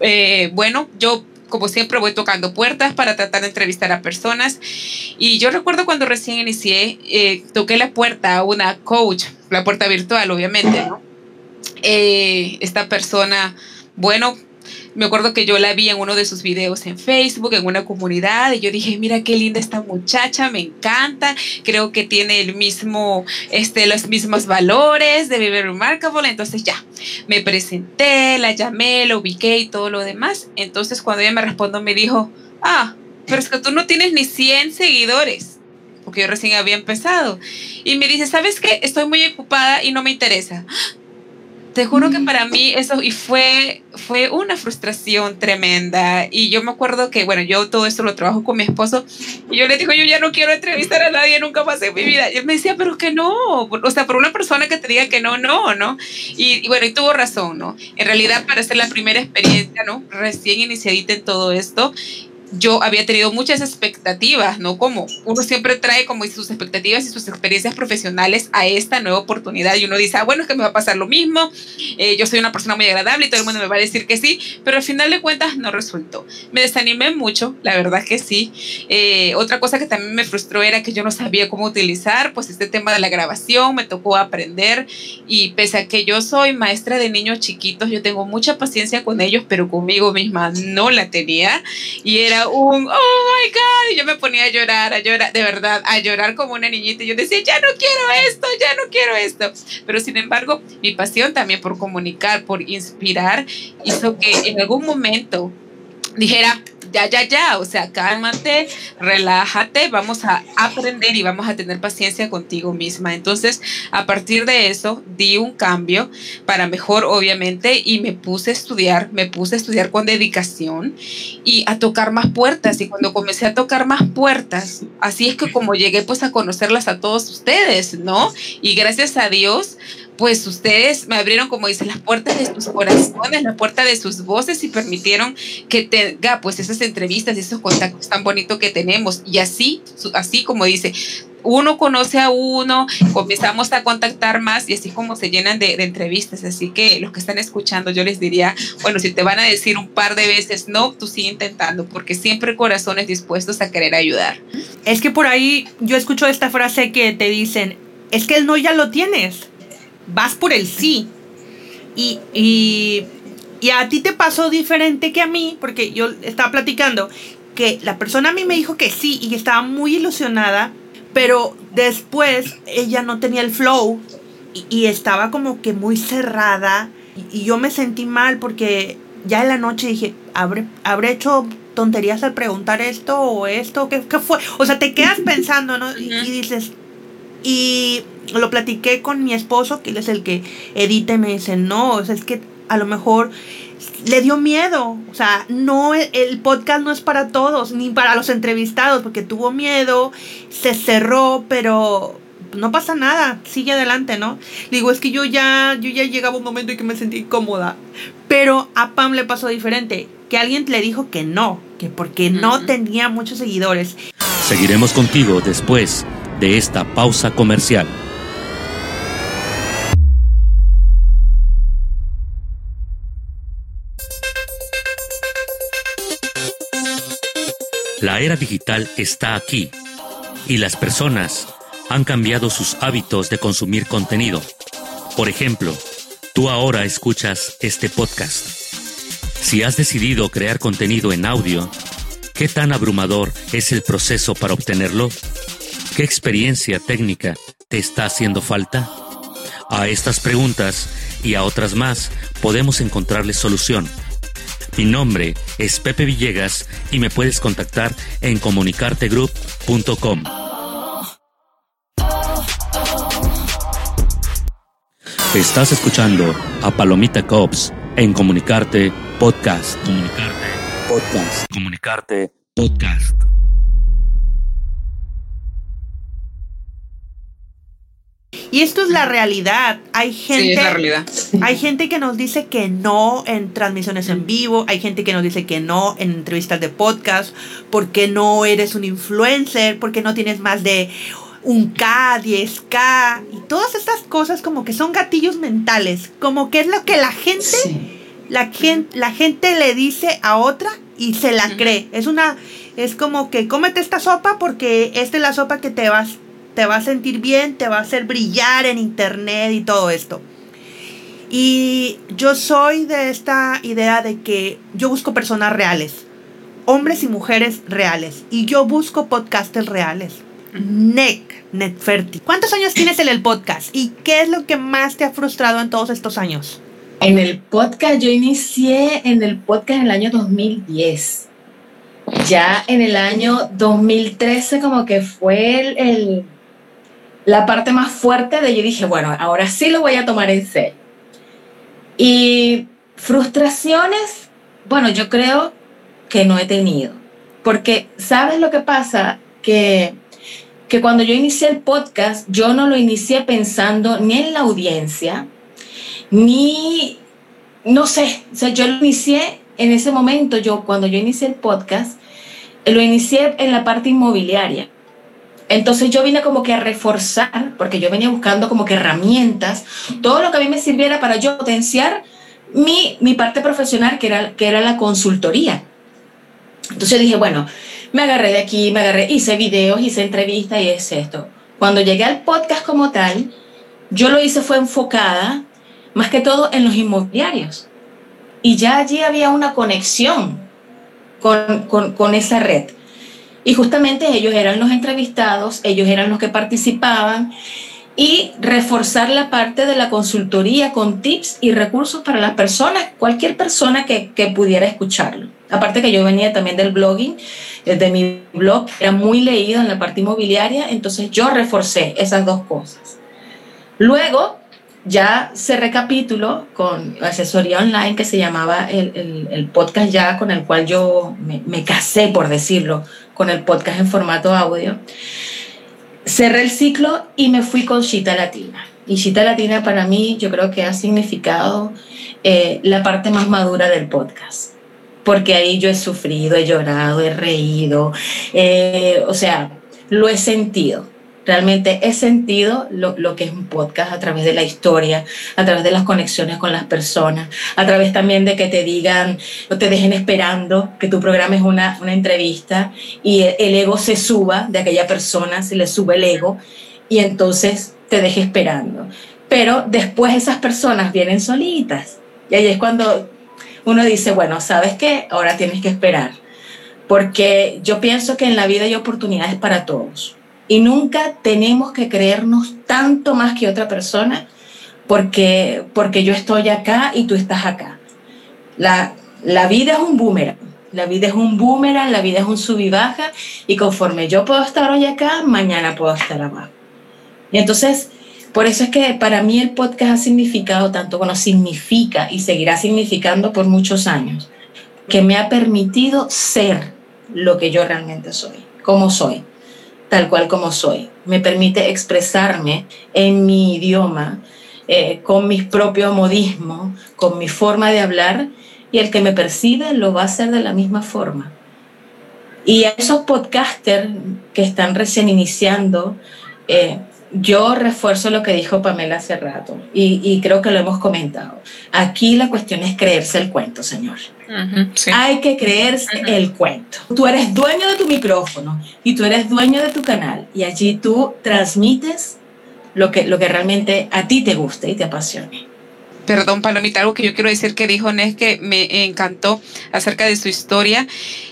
eh, bueno, yo como siempre voy tocando puertas para tratar de entrevistar a personas. Y yo recuerdo cuando recién inicié, eh, toqué la puerta a una coach, la puerta virtual, obviamente. Eh, esta persona, bueno, me acuerdo que yo la vi en uno de sus videos en Facebook, en una comunidad, y yo dije, mira qué linda esta muchacha, me encanta, creo que tiene el mismo, este, los mismos valores de Vivir Remarkable, entonces ya, me presenté, la llamé, la ubiqué y todo lo demás. Entonces cuando ella me respondió me dijo, ah, pero es que tú no tienes ni 100 seguidores, porque yo recién había empezado. Y me dice, ¿sabes qué? Estoy muy ocupada y no me interesa. Te juro que para mí eso y fue, fue una frustración tremenda. Y yo me acuerdo que, bueno, yo todo esto lo trabajo con mi esposo y yo le digo, yo ya no quiero entrevistar a nadie nunca más en mi vida. Y él me decía, pero que no. O sea, por una persona que te diga que no, no, ¿no? Y, y bueno, y tuvo razón, ¿no? En realidad, para ser la primera experiencia, ¿no? Recién iniciadita en todo esto, yo había tenido muchas expectativas, ¿no? Como uno siempre trae como sus expectativas y sus experiencias profesionales a esta nueva oportunidad y uno dice, ah, bueno, es que me va a pasar lo mismo, eh, yo soy una persona muy agradable y todo el mundo me va a decir que sí, pero al final de cuentas no resultó. Me desanimé mucho, la verdad que sí. Eh, otra cosa que también me frustró era que yo no sabía cómo utilizar, pues este tema de la grabación, me tocó aprender y pese a que yo soy maestra de niños chiquitos, yo tengo mucha paciencia con ellos, pero conmigo misma no la tenía y un, oh my God, y yo me ponía a llorar, a llorar, de verdad, a llorar como una niñita. Y yo decía, ya no quiero esto, ya no quiero esto. Pero sin embargo, mi pasión también por comunicar, por inspirar, hizo que en algún momento dijera, ya, ya, ya, o sea, cálmate, relájate, vamos a aprender y vamos a tener paciencia contigo misma. Entonces, a partir de eso, di un cambio para mejor, obviamente, y me puse a estudiar, me puse a estudiar con dedicación y a tocar más puertas. Y cuando comencé a tocar más puertas, así es que como llegué pues a conocerlas a todos ustedes, ¿no? Y gracias a Dios, pues ustedes me abrieron, como dicen, las puertas de sus corazones, la puerta de sus voces y permitieron que tenga pues esas entrevistas y esos contactos tan bonitos que tenemos. Y así, así como dice, uno conoce a uno, comenzamos a contactar más y así como se llenan de, de, entrevistas. Así que los que están escuchando, yo les diría, bueno, si te van a decir un par de veces no, tú sigue intentando, porque siempre corazones dispuestos a querer ayudar.
Es que por ahí yo escucho esta frase que te dicen, es que el no ya lo tienes, vas por el sí. Y, y, y a ti te pasó diferente que a mí, porque yo estaba platicando que la persona a mí me dijo que sí y que estaba muy ilusionada, pero después ella no tenía el flow y, y estaba como que muy cerrada y, yo me sentí mal porque ya en la noche dije, ¿habré, habré hecho tonterías al preguntar esto o esto? ¿Qué, qué fue? O sea, te quedas pensando, ¿no? Y, y dices, y lo platiqué con mi esposo, que él es el que edita y me dice, no, o sea, es que a lo mejor le dio miedo. O sea, no, el podcast no es para todos, ni para los entrevistados, porque tuvo miedo, se cerró, pero no pasa nada, sigue adelante, ¿no? Le digo, es que yo ya, yo ya llegaba un momento en que me sentí incómoda. Pero a Pam le pasó diferente, que alguien le dijo que no, que porque no tenía muchos seguidores.
Seguiremos contigo después de esta pausa comercial. La era digital está aquí y las personas han cambiado sus hábitos de consumir contenido. Por ejemplo, tú ahora escuchas este podcast. Si has decidido crear contenido en audio, ¿qué tan abrumador es el proceso para obtenerlo? ¿Qué experiencia técnica te está haciendo falta? A estas preguntas y a otras más podemos encontrarle solución mi nombre es Pepe Villegas y me puedes contactar en comunicartegroup.com. Estás escuchando a Palomita Cops en Comunicarte Podcast. Comunicarte Podcast. Comunicarte Podcast.
Y esto es la realidad. Hay gente.
Sí, es la realidad.
Hay gente que nos dice que no en transmisiones en vivo. Hay gente que nos dice que no en entrevistas de podcast. Porque no eres un influencer. Porque no tienes más de un K, 10K. Y todas estas cosas como que son gatillos mentales. Como que es lo que la gente. La, gente la gente le dice a otra y se la cree. Es una. Es como que cómete esta sopa porque esta es la sopa que te vas te va a sentir bien, te va a hacer brillar en internet y todo esto. Y yo soy de esta idea de que yo busco personas reales, hombres y mujeres reales, y yo busco podcasters reales. NEC, Netferti. ¿Cuántos años tienes en el podcast? ¿Y qué es lo que más te ha frustrado en todos estos años?
En el podcast, yo inicié en el podcast en el año 2010. Ya en el año 2013 como que fue el la parte más fuerte de yo dije, bueno, ahora sí lo voy a tomar en serio. Y frustraciones, bueno, yo creo que no he tenido. Porque, ¿sabes lo que pasa? Que, que cuando yo inicié el podcast, yo no lo inicié pensando ni en la audiencia, ni, no sé, o sea, yo lo inicié en ese momento, yo cuando yo inicié el podcast, lo inicié en la parte inmobiliaria. Entonces yo vine como que a reforzar, porque yo venía buscando como que herramientas, todo lo que a mí me sirviera para yo potenciar mi, mi parte profesional, que era, que era la consultoría. Entonces dije, bueno, me agarré de aquí, me agarré, hice videos, hice entrevistas y es esto. Cuando llegué al podcast como tal, yo lo hice fue enfocada más que todo en los inmobiliarios. Y ya allí había una conexión con, con, con esa red. Y justamente ellos eran los entrevistados, ellos eran los que participaban y reforzar la parte de la consultoría con tips y recursos para las personas, cualquier persona que, que pudiera escucharlo. Aparte que yo venía también del blogging, eh, de mi blog, era muy leído en la parte inmobiliaria, entonces yo reforcé esas dos cosas. Luego ya se recapituló con asesoría online que se llamaba el, el, podcast ya con el cual yo me, me, casé, por decirlo, con el podcast en formato audio. Cerré el ciclo y me fui con Chita Latina. Y Chita Latina para mí yo creo que ha significado eh, la parte más madura del podcast. Porque ahí yo he sufrido, he llorado, he reído, eh, o sea, lo he sentido Realmente he sentido lo, lo, que es un podcast a través de la historia, a través de las conexiones con las personas, a través también de que te digan o te dejen esperando que tu programa es una, una entrevista y el ego se suba de aquella persona, se le sube el ego y entonces te deje esperando. Pero después esas personas vienen solitas y ahí es cuando uno dice, bueno, ¿sabes qué? Ahora tienes que esperar. Porque yo pienso que en la vida hay oportunidades para todos y nunca tenemos que creernos tanto más que otra persona porque, porque yo estoy acá y tú estás acá. La, la vida es un boomerang. La vida es un boomerang, la vida es un sub y baja, y conforme yo puedo estar hoy acá, mañana puedo estar abajo. Y entonces, por eso es que para mí el podcast ha significado tanto, bueno, significa y seguirá significando por muchos años, que me ha permitido ser lo que yo realmente soy, como soy tal cual como soy. Me permite expresarme en mi idioma, eh, con mis propios modismos, con mi forma de hablar, y el que me percibe lo va a hacer de la misma forma. Y a esos podcasters que están recién iniciando, eh, yo refuerzo lo que dijo Pamela hace rato y, creo que lo hemos comentado. Aquí la cuestión es creerse el cuento, señor. Hay que creerse el cuento. Tú eres dueño de tu micrófono y tú eres dueño de tu canal y allí tú transmites lo que, lo que realmente a ti te guste y te apasione.
Perdón, Palomita, algo que yo quiero decir que dijo Nes que me encantó acerca de su historia,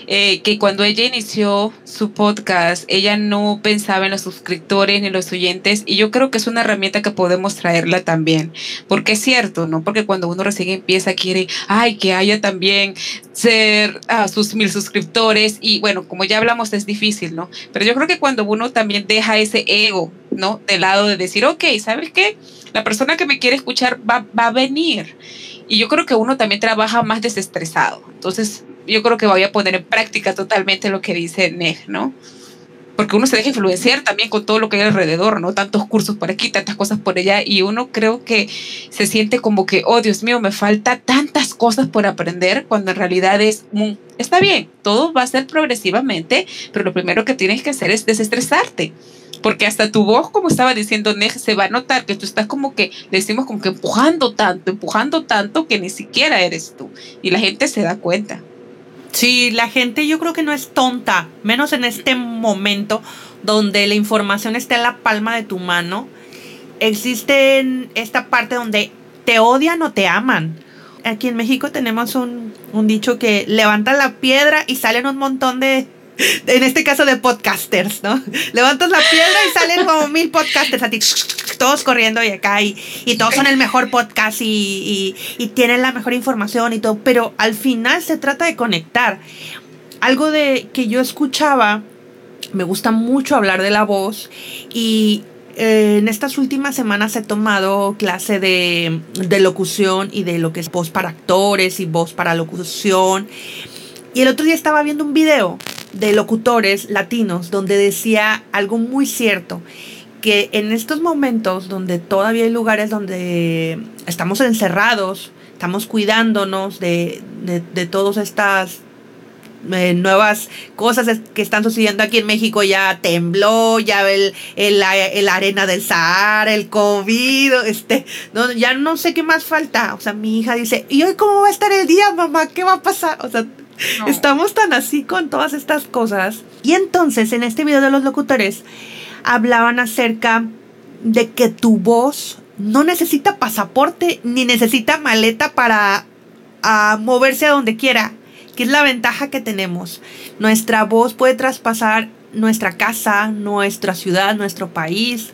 eh, que cuando ella inició su podcast, ella no pensaba en los suscriptores ni en los oyentes, y yo creo que es una herramienta que podemos traerla también, porque es cierto, ¿no? Porque cuando uno recién empieza, quiere, ay, que haya también ser a sus mil suscriptores, y bueno, como ya hablamos, es difícil, ¿no? Pero yo creo que cuando uno también deja ese ego, ¿no? De lado de decir, ok, ¿sabes qué? La persona que me quiere escuchar va, a venir. Y yo creo que uno también trabaja más desestresado. Entonces, yo creo que voy a poner en práctica totalmente lo que dice Neg, ¿no? Porque uno se deja influenciar también con todo lo que hay alrededor, ¿no? Tantos cursos por aquí, tantas cosas por allá, y uno creo que se siente como que, oh Dios mío, me falta tantas cosas por aprender, cuando en realidad es, está bien, todo va a ser progresivamente, pero lo primero que tienes que hacer es desestresarte porque hasta tu voz, como estaba diciendo Nej, se va a notar que tú estás como que, decimos como que empujando tanto, empujando tanto que ni siquiera eres tú. Y la gente se da cuenta.
Sí, la gente yo creo que no es tonta, menos en este momento donde la información está en la palma de tu mano. Existe esta parte donde te odian o te aman. Aquí en México tenemos un, un dicho que levantan la piedra y salen un montón de, en este caso de podcasters, ¿no? Levantas la piedra y salen como mil podcasters a ti, todos corriendo y acá, y, todos son el mejor podcast y, tienen la mejor información y todo, pero al final se trata de conectar. Algo de que yo escuchaba, me gusta mucho hablar de la voz y eh, en estas últimas semanas he tomado clase de, de, locución y de lo que es voz para actores y voz para locución. Y el otro día estaba viendo un video de locutores latinos donde decía algo muy cierto, que en estos momentos donde todavía hay lugares donde estamos encerrados, estamos cuidándonos de, de, todas estas eh, nuevas cosas que están sucediendo aquí en México, ya tembló, ya el, el, arena del Sahara, el COVID, este, no, ya no sé qué más falta. O sea, mi hija dice, ¿y hoy cómo va a estar el día, mamá? ¿Qué va a pasar? O sea, Estamos tan así con todas estas cosas. Y entonces en este video de los locutores hablaban acerca de que tu voz no necesita pasaporte ni necesita maleta para moverse a donde quiera, que es la ventaja que tenemos. Nuestra voz puede traspasar nuestra casa, nuestra ciudad, nuestro país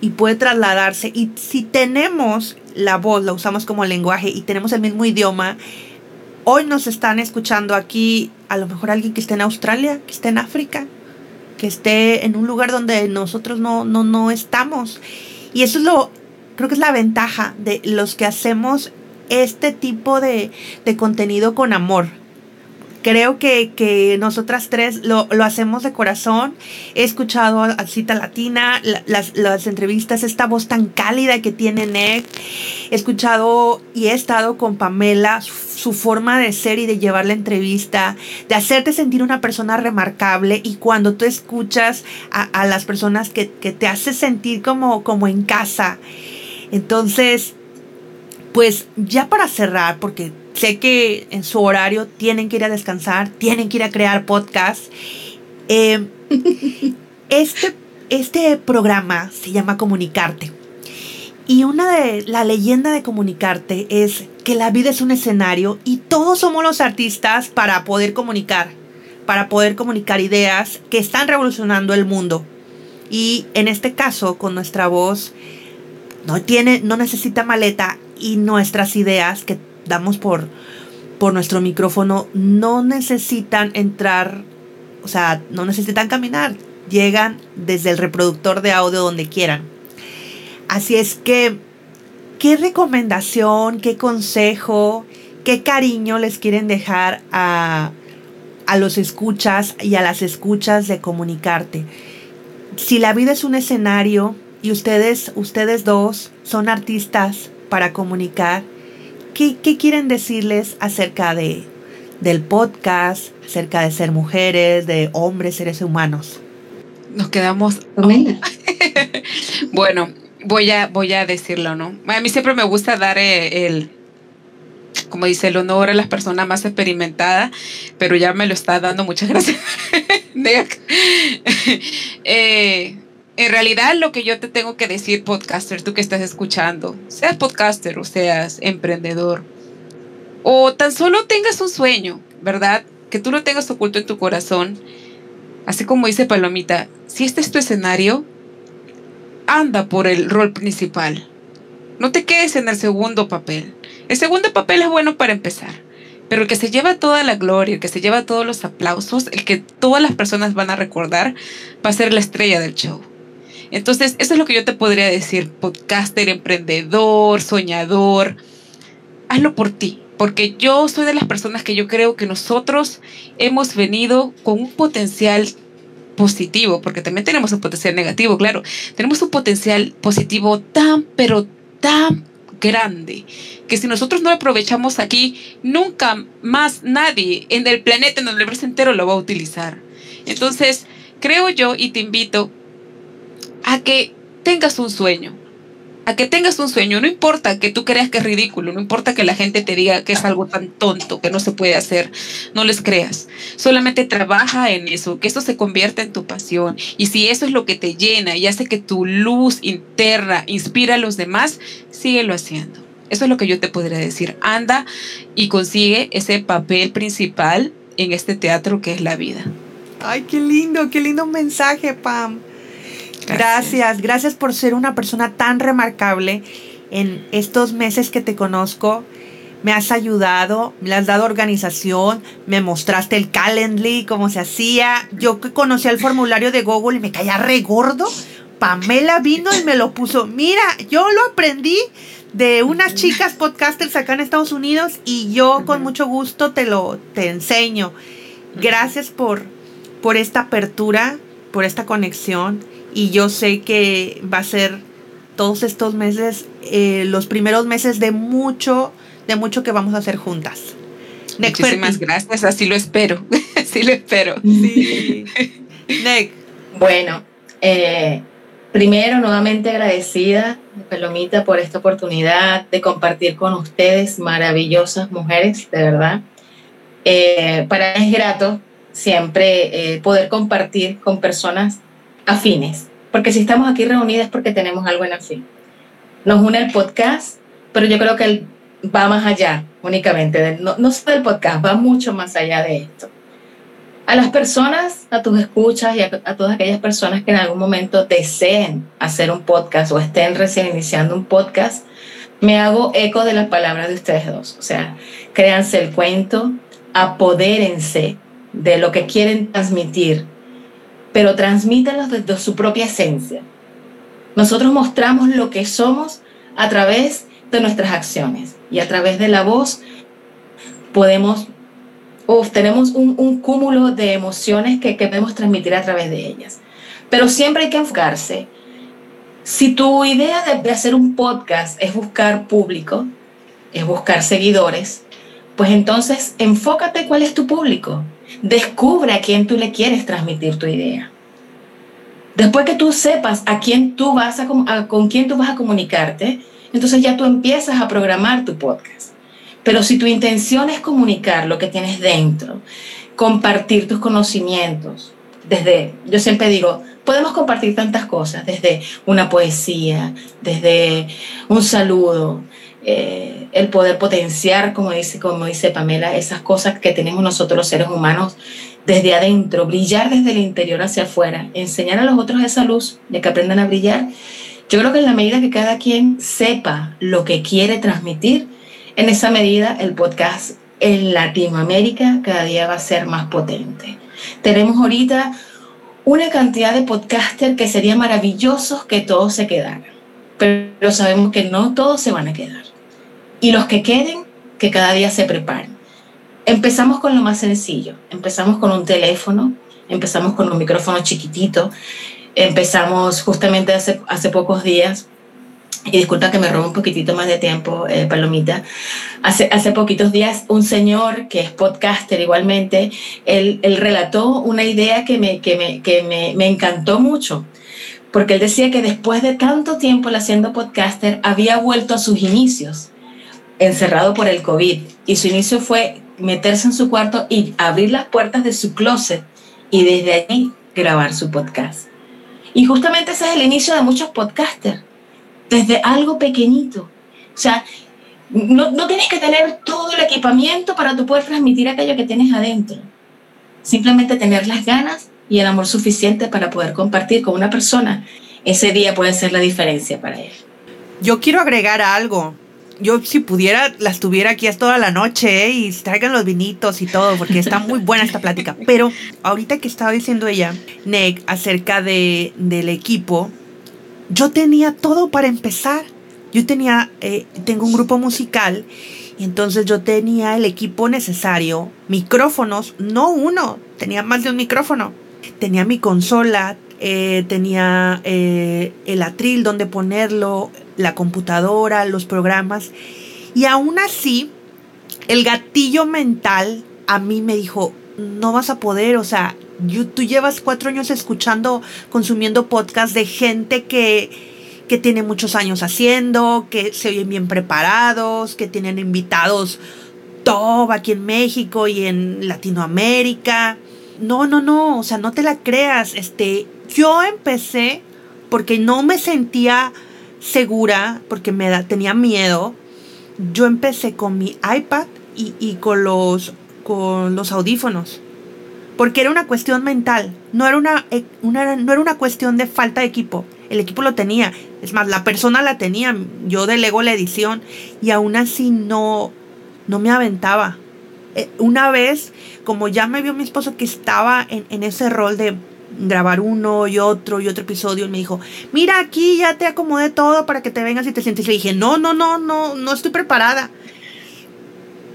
y puede trasladarse. Y si tenemos la voz, la usamos como lenguaje y tenemos el mismo idioma, Hoy nos están escuchando aquí, a lo mejor alguien que esté en Australia, que esté en África, que esté en un lugar donde nosotros no, no, no estamos. Y eso es lo, creo que es la ventaja de los que hacemos este tipo de, de contenido con amor creo que, que nosotras tres lo, lo, hacemos de corazón. He escuchado a Cita Latina, las, las, entrevistas, esta voz tan cálida que tiene Nick. He escuchado y he estado con Pamela, su, forma de ser y de llevar la entrevista, de hacerte sentir una persona remarcable. Y cuando tú escuchas a, a las personas que, que, te hace sentir como, como en casa. Entonces, pues ya para cerrar, porque sé que en su horario tienen que ir a descansar, tienen que ir a crear podcast. Eh, este, este programa se llama Comunicarte. Y una de la leyenda de Comunicarte es que la vida es un escenario y todos somos los artistas para poder comunicar, para poder comunicar ideas que están revolucionando el mundo. Y en este caso, con nuestra voz, no tiene, no necesita maleta y nuestras ideas que damos por, por nuestro micrófono no necesitan entrar, o sea, no necesitan caminar, llegan desde el reproductor de audio donde quieran. Así es que, ¿qué recomendación, qué consejo, qué cariño les quieren dejar a, a los escuchas y a las escuchas de comunicarte? Si la vida es un escenario y ustedes, ustedes dos son artistas para comunicar, ¿qué, quieren decirles acerca de, del podcast, acerca de ser mujeres, de hombres, seres humanos?
Nos quedamos. bueno, voy a, voy a decirlo, ¿no? A mí siempre me gusta dar eh, el, como dice, el honor a las personas más experimentadas, pero ya me lo está dando, muchas gracias. eh, en realidad lo que yo te tengo que decir, podcaster, tú que estás escuchando, seas podcaster o seas emprendedor, o tan solo tengas un sueño, ¿verdad? Que tú lo tengas oculto en tu corazón, así como dice Palomita, si este es tu escenario, anda por el rol principal. No te quedes en el segundo papel. El segundo papel es bueno para empezar, pero el que se lleva toda la gloria, el que se lleva todos los aplausos, el que todas las personas van a recordar, va a ser la estrella del show. Entonces, eso es lo que yo te podría decir, podcaster, emprendedor, soñador. Hazlo por ti, porque yo soy de las personas que yo creo que nosotros hemos venido con un potencial positivo, porque también tenemos un potencial negativo, claro. Tenemos un potencial positivo tan, pero tan grande que si nosotros no lo aprovechamos aquí, nunca más nadie en el planeta, en el universo entero lo va a utilizar. Entonces, creo yo y te invito a que tengas un sueño, a que tengas un sueño. No importa que tú creas que es ridículo, no importa que la gente te diga que es algo tan tonto, que no se puede hacer, no les creas. Solamente trabaja en eso, que eso se convierta en tu pasión. Y si eso es lo que te llena y hace que tu luz interna inspira a los demás, síguelo haciendo. Eso es lo que yo te podría decir. Anda y consigue ese papel principal en este teatro que es la vida.
Ay, qué lindo, qué lindo mensaje, Pam. Gracias. gracias, por ser una persona tan remarcable en estos meses que te conozco. Me has ayudado, me has dado organización, me mostraste el Calendly, cómo se hacía. Yo que conocía el formulario de Google y me caía re gordo. Pamela vino y me lo puso. Mira, yo lo aprendí de unas chicas podcasters acá en Estados Unidos y yo con mucho gusto te lo te enseño. Gracias por, por esta apertura, por esta conexión y yo sé que va a ser todos estos meses, eh, los primeros meses de mucho, de mucho que vamos a hacer juntas.
Muchísimas gracias, así lo espero, así lo espero.
Sí.
Bueno, eh, primero nuevamente agradecida, Palomita, por esta oportunidad de compartir con ustedes, maravillosas mujeres, de verdad. Eh, para mí es grato siempre poder compartir con personas afines, porque si estamos aquí reunidas es porque tenemos algo en afín. Nos une el podcast, pero yo creo que va más allá únicamente, no, no solo el podcast, va mucho más allá de esto. A las personas, a tus escuchas y a, a, todas aquellas personas que en algún momento deseen hacer un podcast o estén recién iniciando un podcast, me hago eco de las palabras de ustedes dos. O sea, créanse el cuento, apodérense de lo que quieren transmitir pero transmítanlos desde su propia esencia. Nosotros mostramos lo que somos a través de nuestras acciones y a través de la voz podemos, uf, tenemos un, un, cúmulo de emociones que, que podemos transmitir a través de ellas. Pero siempre hay que enfocarse. Si tu idea de, de hacer un podcast es buscar público, es buscar seguidores, pues entonces enfócate cuál es tu público Descubre a quién tú le quieres transmitir tu idea. Después que tú sepas a quién tú vas a, con quién tú vas a comunicarte, entonces ya tú empiezas a programar tu podcast. Pero si tu intención es comunicar lo que tienes dentro, compartir tus conocimientos, desde, yo siempre digo, podemos compartir tantas cosas, desde una poesía, desde un saludo, eh, el poder potenciar, como dice, como dice Pamela, esas cosas que tenemos nosotros los seres humanos desde adentro, brillar desde el interior hacia afuera, enseñar a los otros esa luz de que aprendan a brillar. Yo creo que en la medida que cada quien sepa lo que quiere transmitir, en esa medida el podcast en Latinoamérica cada día va a ser más potente. Tenemos ahorita una cantidad de podcasters que sería maravillosos que todos se quedaran, pero sabemos que no todos se van a quedar y los que queden, que cada día se preparen. Empezamos con lo más sencillo, empezamos con un teléfono, empezamos con un micrófono chiquitito, empezamos justamente hace, hace pocos días, y disculpa que me robe un poquitito más de tiempo, eh, Palomita, hace, hace poquitos días un señor que es podcaster igualmente, él, él relató una idea que, me, que, me, que me, me encantó mucho. Porque él decía que después de tanto tiempo haciendo podcaster, había vuelto a sus inicios, encerrado por el COVID. Y su inicio fue meterse en su cuarto y abrir las puertas de su closet y desde allí grabar su podcast. Y justamente ese es el inicio de muchos podcasters, desde algo pequeñito. O sea, no, no tienes que tener todo el equipamiento para tú poder transmitir aquello que tienes adentro. Simplemente tener las ganas y el amor suficiente para poder compartir con una persona, ese día puede ser la diferencia para él.
Yo quiero agregar algo. Yo si pudiera, las tuviera aquí toda la noche ¿eh? y traigan los vinitos y todo, porque está muy buena esta plática. Pero ahorita que estaba diciendo ella, Nick, acerca de, del equipo, yo tenía todo para empezar. Yo tenía, eh, tengo un grupo musical y entonces yo tenía el equipo necesario, micrófonos, no uno, tenía más de un micrófono tenía mi consola, eh, tenía eh, el atril donde ponerlo, la computadora, los programas. Y aún así, el gatillo mental a mí me dijo, no vas a poder, o sea, tú llevas cuatro años escuchando, consumiendo podcasts de gente que, que tiene muchos años haciendo, que se oyen bien preparados, que tienen invitados top aquí en México y en Latinoamérica no, no, no, o sea, no te la creas. Este, yo empecé porque no me sentía segura, porque me tenía miedo. Yo empecé con mi iPad y, con, los, audífonos. Porque era una cuestión mental, no era una, eh, una, no era una cuestión de falta de equipo. El equipo lo tenía. Es más, la persona la tenía. Yo delego la edición y aún así no, no me aventaba. Eh, una vez, como ya me vio mi esposo que estaba en, ese rol de grabar uno y otro y otro episodio, y me dijo, mira aquí ya te acomodé todo para que te vengas y te sientes. Y le dije, no, no, no, no, no estoy preparada.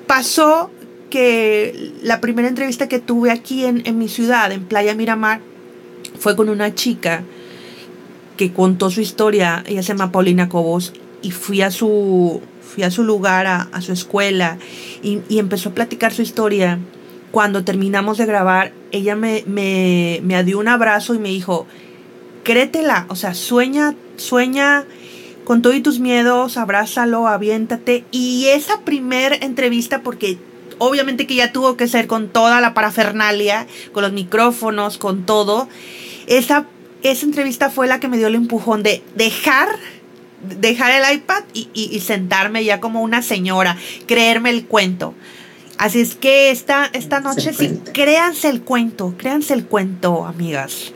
Pasó que la primera entrevista que tuve aquí en, en mi ciudad, en Playa Miramar, fue con una chica que contó su historia, ella se llama Paulina Cobos, y fui a su, fui a su lugar, a, su escuela, y, empezó a platicar su historia. Cuando terminamos de grabar, ella me, me, me dio un abrazo y me dijo, créetela, o sea, sueña, sueña con todos tus miedos, abrázalo, aviéntate. Y esa primer entrevista, porque obviamente que ya tuvo que ser con toda la parafernalia, con los micrófonos, con todo, esa, esa entrevista fue la que me dio el empujón de dejar dejar el iPad y, sentarme ya como una señora, creerme el cuento. Así es que esta, esta noche sí, créanse el cuento, créanse el cuento, amigas,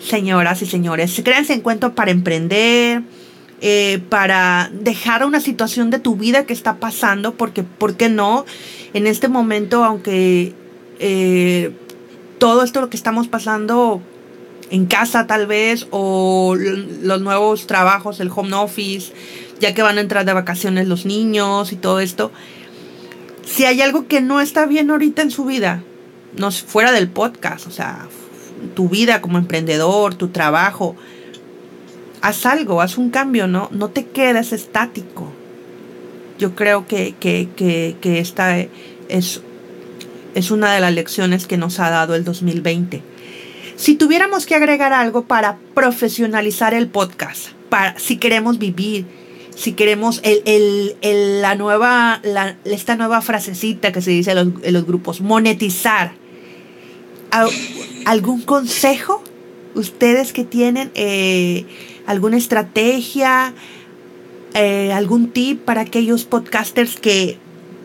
señoras y señores, créanse el cuento para emprender, eh, para dejar una situación de tu vida que está pasando, porque, ¿por qué no? En este momento, aunque eh, todo esto lo que estamos pasando en casa tal vez o los nuevos trabajos, el home office, ya que van a entrar de vacaciones los niños y todo esto. Si hay algo que no está bien ahorita en su vida, no fuera del podcast, o sea, tu vida como emprendedor, tu trabajo, haz algo, haz un cambio, ¿no? No te quedes estático. Yo creo que, que, que, esta es, es una de las lecciones que nos ha dado el 2020 si tuviéramos que agregar algo para profesionalizar el podcast, para si queremos vivir, si queremos el, la nueva, esta nueva frasecita que se dice en los, grupos, monetizar, ¿algún consejo? Ustedes que tienen eh, alguna estrategia, eh, algún tip para aquellos podcasters que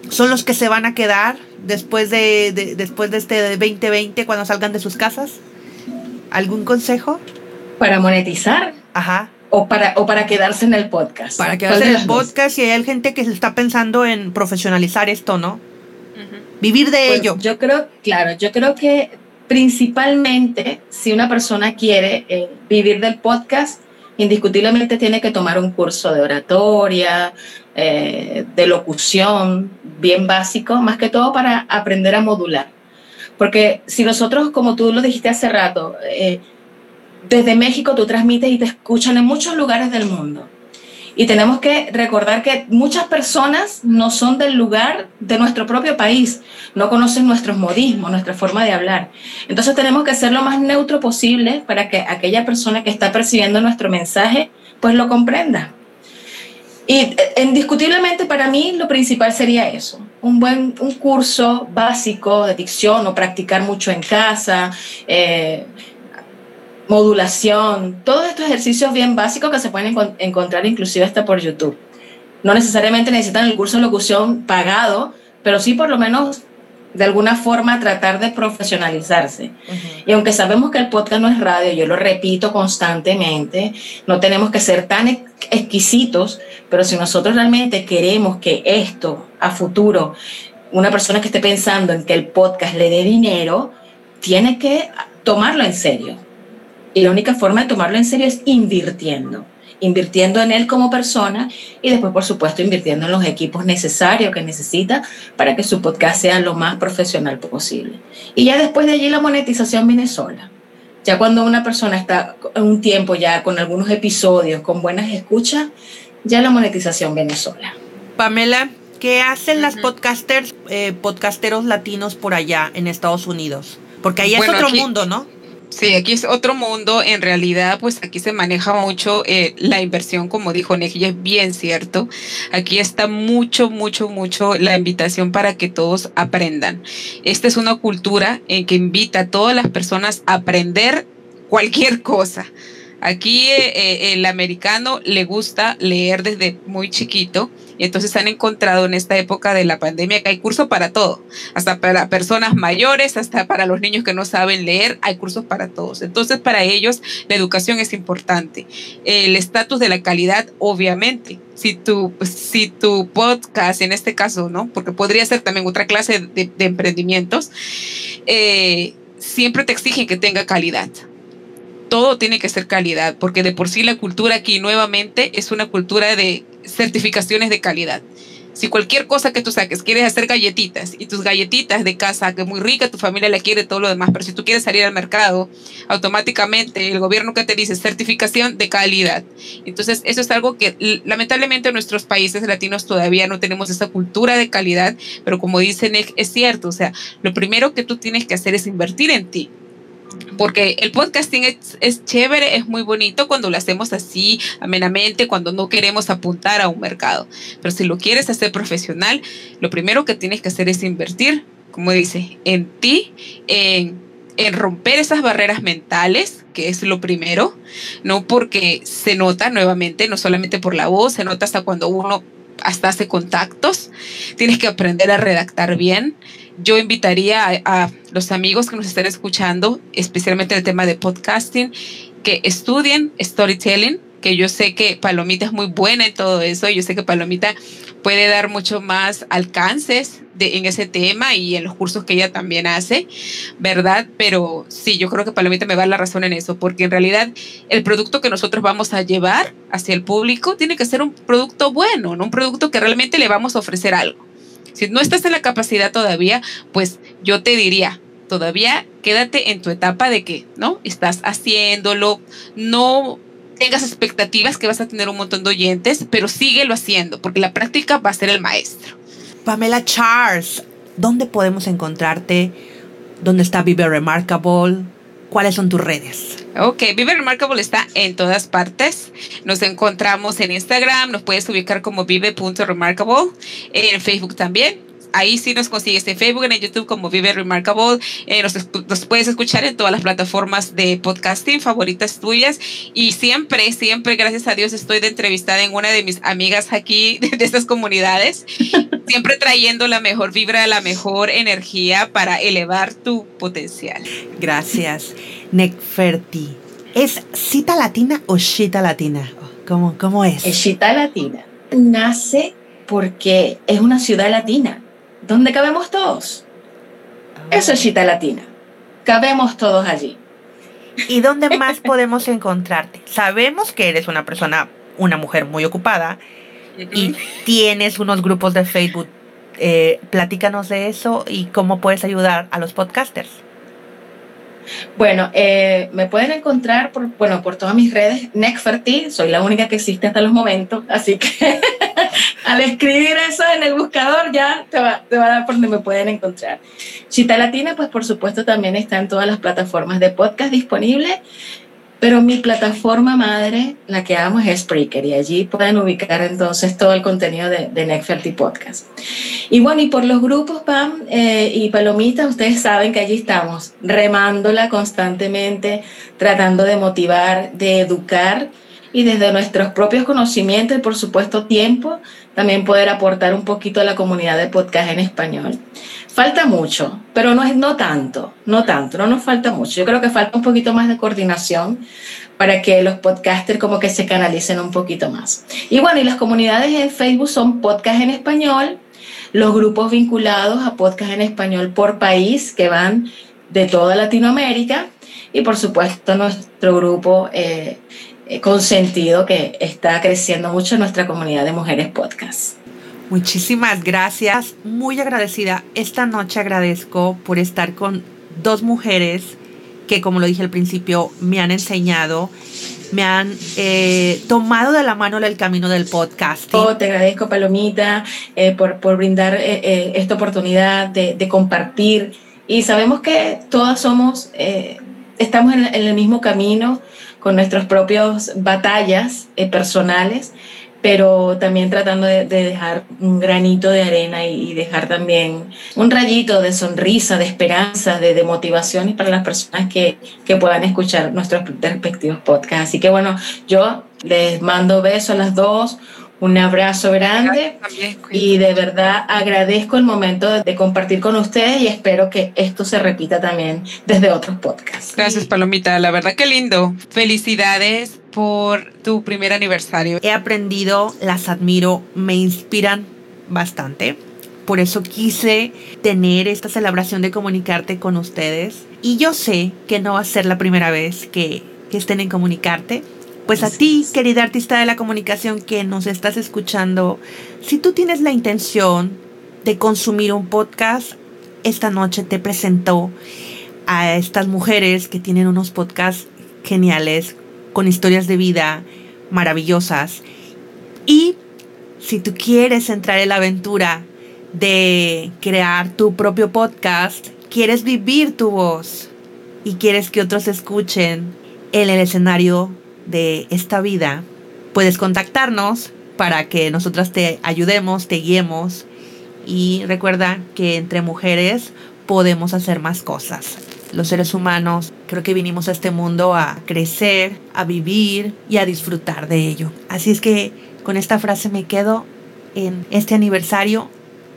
son los que se van a quedar después de, después de este 2020 cuando salgan de sus casas? ¿Algún consejo?
Para monetizar.
Ajá.
O para, o para quedarse en el podcast.
Para quedarse en el podcast y hay gente que se está pensando en profesionalizar esto, ¿no? Vivir de ello.
Yo creo, claro, yo creo que principalmente si una persona quiere eh, vivir del podcast, indiscutiblemente tiene que tomar un curso de oratoria, eh, de locución, bien básico, más que todo para aprender a modular. Porque si nosotros, como tú lo dijiste hace rato, eh, desde México tú transmites y te escuchan en muchos lugares del mundo. Y tenemos que recordar que muchas personas no son del lugar de nuestro propio país, no conocen nuestros modismos, nuestra forma de hablar. Entonces tenemos que ser lo más neutro posible para que aquella persona que está percibiendo nuestro mensaje pues lo comprenda. Y eh, indiscutiblemente para mí lo principal sería eso, un buen un curso básico de dicción o practicar mucho en casa, eh, modulación, todos estos ejercicios bien básicos que se pueden encontrar inclusive hasta por YouTube. No necesariamente necesitan el curso de locución pagado, pero sí por lo menos de alguna forma tratar de profesionalizarse. Y aunque sabemos que el podcast no es radio, yo lo repito constantemente, no tenemos que ser tan exquisitos, pero si nosotros realmente queremos que esto a futuro, una persona que esté pensando en que el podcast le dé dinero, tiene que tomarlo en serio. Y la única forma de tomarlo en serio es invirtiendo invirtiendo en él como persona y después, por supuesto, invirtiendo en los equipos necesarios que necesita para que su podcast sea lo más profesional posible. Y ya después de allí la monetización viene sola. Ya cuando una persona está un tiempo ya con algunos episodios, con buenas escuchas, ya la monetización viene sola.
Pamela, ¿qué hacen las podcasters, eh, podcasteros latinos por allá en Estados Unidos? Porque ahí es otro mundo, ¿no?
Sí, aquí es otro mundo. En realidad, pues aquí se maneja mucho eh, la inversión, como dijo Neji, es bien cierto. Aquí está mucho, mucho, mucho la invitación para que todos aprendan. Esta es una cultura en que invita a todas las personas a aprender cualquier cosa. Aquí eh, eh, el americano le gusta leer desde muy chiquito y entonces han encontrado en esta época de la pandemia que hay cursos para todo, hasta para personas mayores, hasta para los niños que no saben leer, hay cursos para todos. Entonces para ellos la educación es importante. El estatus de la calidad, obviamente. Si tu, si tu podcast, en este caso, ¿no? Porque podría ser también otra clase de, emprendimientos, eh, siempre te exigen que tenga calidad todo tiene que ser calidad, porque de por sí la cultura aquí nuevamente es una cultura de certificaciones de calidad. Si cualquier cosa que tú saques, quieres hacer galletitas y tus galletitas de casa, que es muy rica, tu familia la quiere, todo lo demás, pero si tú quieres salir al mercado, automáticamente el gobierno que te dice certificación de calidad. Entonces, eso es algo que lamentablemente en nuestros países latinos todavía no tenemos esa cultura de calidad, pero como dicen, es cierto, o sea, lo primero que tú tienes que hacer es invertir en ti porque el podcasting es, chévere, es muy bonito cuando lo hacemos así, amenamente, cuando no queremos apuntar a un mercado. Pero si lo quieres hacer profesional, lo primero que tienes que hacer es invertir, como dice, en ti, en, en romper esas barreras mentales, que es lo primero, no porque se nota nuevamente, no solamente por la voz, se nota hasta cuando uno hasta hace contactos, tienes que aprender a redactar bien, yo invitaría a, los amigos que nos están escuchando, especialmente el tema de podcasting, que estudien storytelling, que yo sé que Palomita es muy buena en todo eso, yo sé que Palomita puede dar mucho más alcances de, en ese tema y en los cursos que ella también hace, ¿verdad? Pero sí, yo creo que Palomita me va a la razón en eso, porque en realidad el producto que nosotros vamos a llevar hacia el público tiene que ser un producto bueno, ¿no? un producto que realmente le vamos a ofrecer algo. Si no estás en la capacidad todavía, pues yo te diría, todavía quédate en tu etapa de que, ¿no? Estás haciéndolo, no tengas expectativas que vas a tener un montón de oyentes, pero síguelo haciendo, porque la práctica va a ser el maestro.
Pamela Charles, ¿dónde podemos encontrarte? ¿Dónde está Vive Remarkable? ¿Cuáles son tus redes?
Ok, Vive Remarkable está en todas partes. Nos encontramos en Instagram, nos puedes ubicar como vive.remarkable, en Facebook también. Ahí sí nos consigues en Facebook, en YouTube como Vive Remarkable. Eh, nos, puedes escuchar en todas las plataformas de podcasting favoritas tuyas. Y siempre, siempre, gracias a Dios, estoy entrevistada en una de mis amigas aquí de, estas comunidades. siempre trayendo la mejor vibra, la mejor energía para elevar tu potencial.
Gracias. Necferti. ¿Es cita latina o shita latina? ¿Cómo, cómo es?
Es cita latina. Nace porque es una ciudad latina donde cabemos todos. Eso es Chita Latina. Cabemos todos allí.
¿Y dónde más podemos encontrarte? Sabemos que eres una persona, una mujer muy ocupada y tienes unos grupos de Facebook. Eh, platícanos de eso y cómo puedes ayudar a los podcasters.
Bueno, eh, me pueden encontrar por, bueno, por todas mis redes, Necferty, soy la única que existe hasta los momentos, así que al escribir eso en el buscador ya te va, te va a dar por donde me pueden encontrar. Chita Latina, pues por supuesto también está en todas las plataformas de podcast disponibles. Pero mi plataforma madre, la que amo, es Spreaker y allí pueden ubicar entonces todo el contenido de, de Neckferty Podcast. Y bueno, y por los grupos Pam eh, y Palomita, ustedes saben que allí estamos, remándola constantemente, tratando de motivar, de educar y desde nuestros propios conocimientos y por supuesto tiempo, también poder aportar un poquito a la comunidad de podcast en español. Falta mucho, pero no es no tanto, no tanto, no nos falta mucho. Yo creo que falta un poquito más de coordinación para que los podcasters como que se canalicen un poquito más. Y bueno, y las comunidades en Facebook son podcast en español, los grupos vinculados a podcast en español por país que van de toda Latinoamérica y por supuesto nuestro grupo eh, eh, consentido que está creciendo mucho en nuestra comunidad de mujeres podcast.
Muchísimas gracias, muy agradecida. Esta noche agradezco por estar con dos mujeres que, como lo dije al principio, me han enseñado, me han eh, tomado de la mano el camino del podcast.
Oh, te agradezco, Palomita, eh, por, por, brindar eh, esta oportunidad de, compartir. Y sabemos que todas somos, estamos en, el mismo camino con nuestras propias batallas personales pero también tratando de, de, dejar un granito de arena y, dejar también un rayito de sonrisa, de esperanza, de, de motivación para las personas que, que, puedan escuchar nuestros respectivos podcasts. Así que bueno, yo les mando besos a las dos, un abrazo grande y de verdad agradezco el momento de compartir con ustedes y espero que esto se repita también desde otros podcasts.
Gracias Palomita, la verdad que lindo. Felicidades por tu primer aniversario.
He aprendido, las admiro, me inspiran bastante. Por eso quise tener esta celebración de comunicarte con ustedes. Y yo sé que no va a ser la primera vez que, que estén en comunicarte pues a ti, querida artista de la comunicación que nos estás escuchando, si tú tienes la intención de consumir un podcast, esta noche te presento a estas mujeres que tienen unos podcasts geniales, con historias de vida maravillosas. Y si tú quieres entrar en la aventura de crear tu propio podcast, quieres vivir tu voz y quieres que otros escuchen en el escenario de esta vida, puedes contactarnos para que nosotras te ayudemos, te guiemos y recuerda que entre mujeres podemos hacer más cosas. Los seres humanos creo que vinimos a este mundo a crecer, a vivir y a disfrutar de ello. Así es que con esta frase me quedo en este aniversario.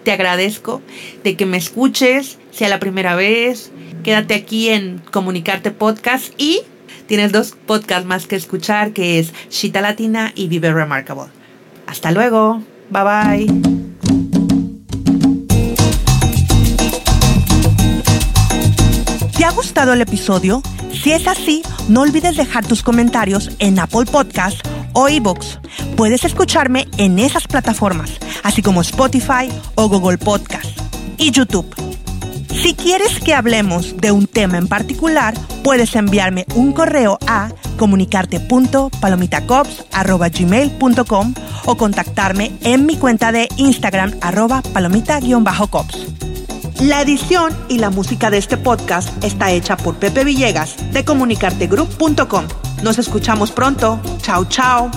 Te agradezco de que me escuches, sea la primera vez. Quédate aquí en Comunicarte Podcast y Tienes dos podcasts más que escuchar, que es Shita Latina y Vive Remarkable. Hasta luego. Bye bye.
Gustado el episodio? Si es así, no olvides dejar tus comentarios en Apple Podcast o iBooks. Puedes escucharme en esas plataformas, así como Spotify o Google Podcast y YouTube. Si quieres que hablemos de un tema en particular, puedes enviarme un correo a comunicarte.palomitacops.gmail.com o contactarme en mi cuenta de Instagram arroba palomita-cops. La edición y la música de este podcast está hecha por Pepe Villegas de comunicartegroup.com. Nos escuchamos pronto. Chao, chao.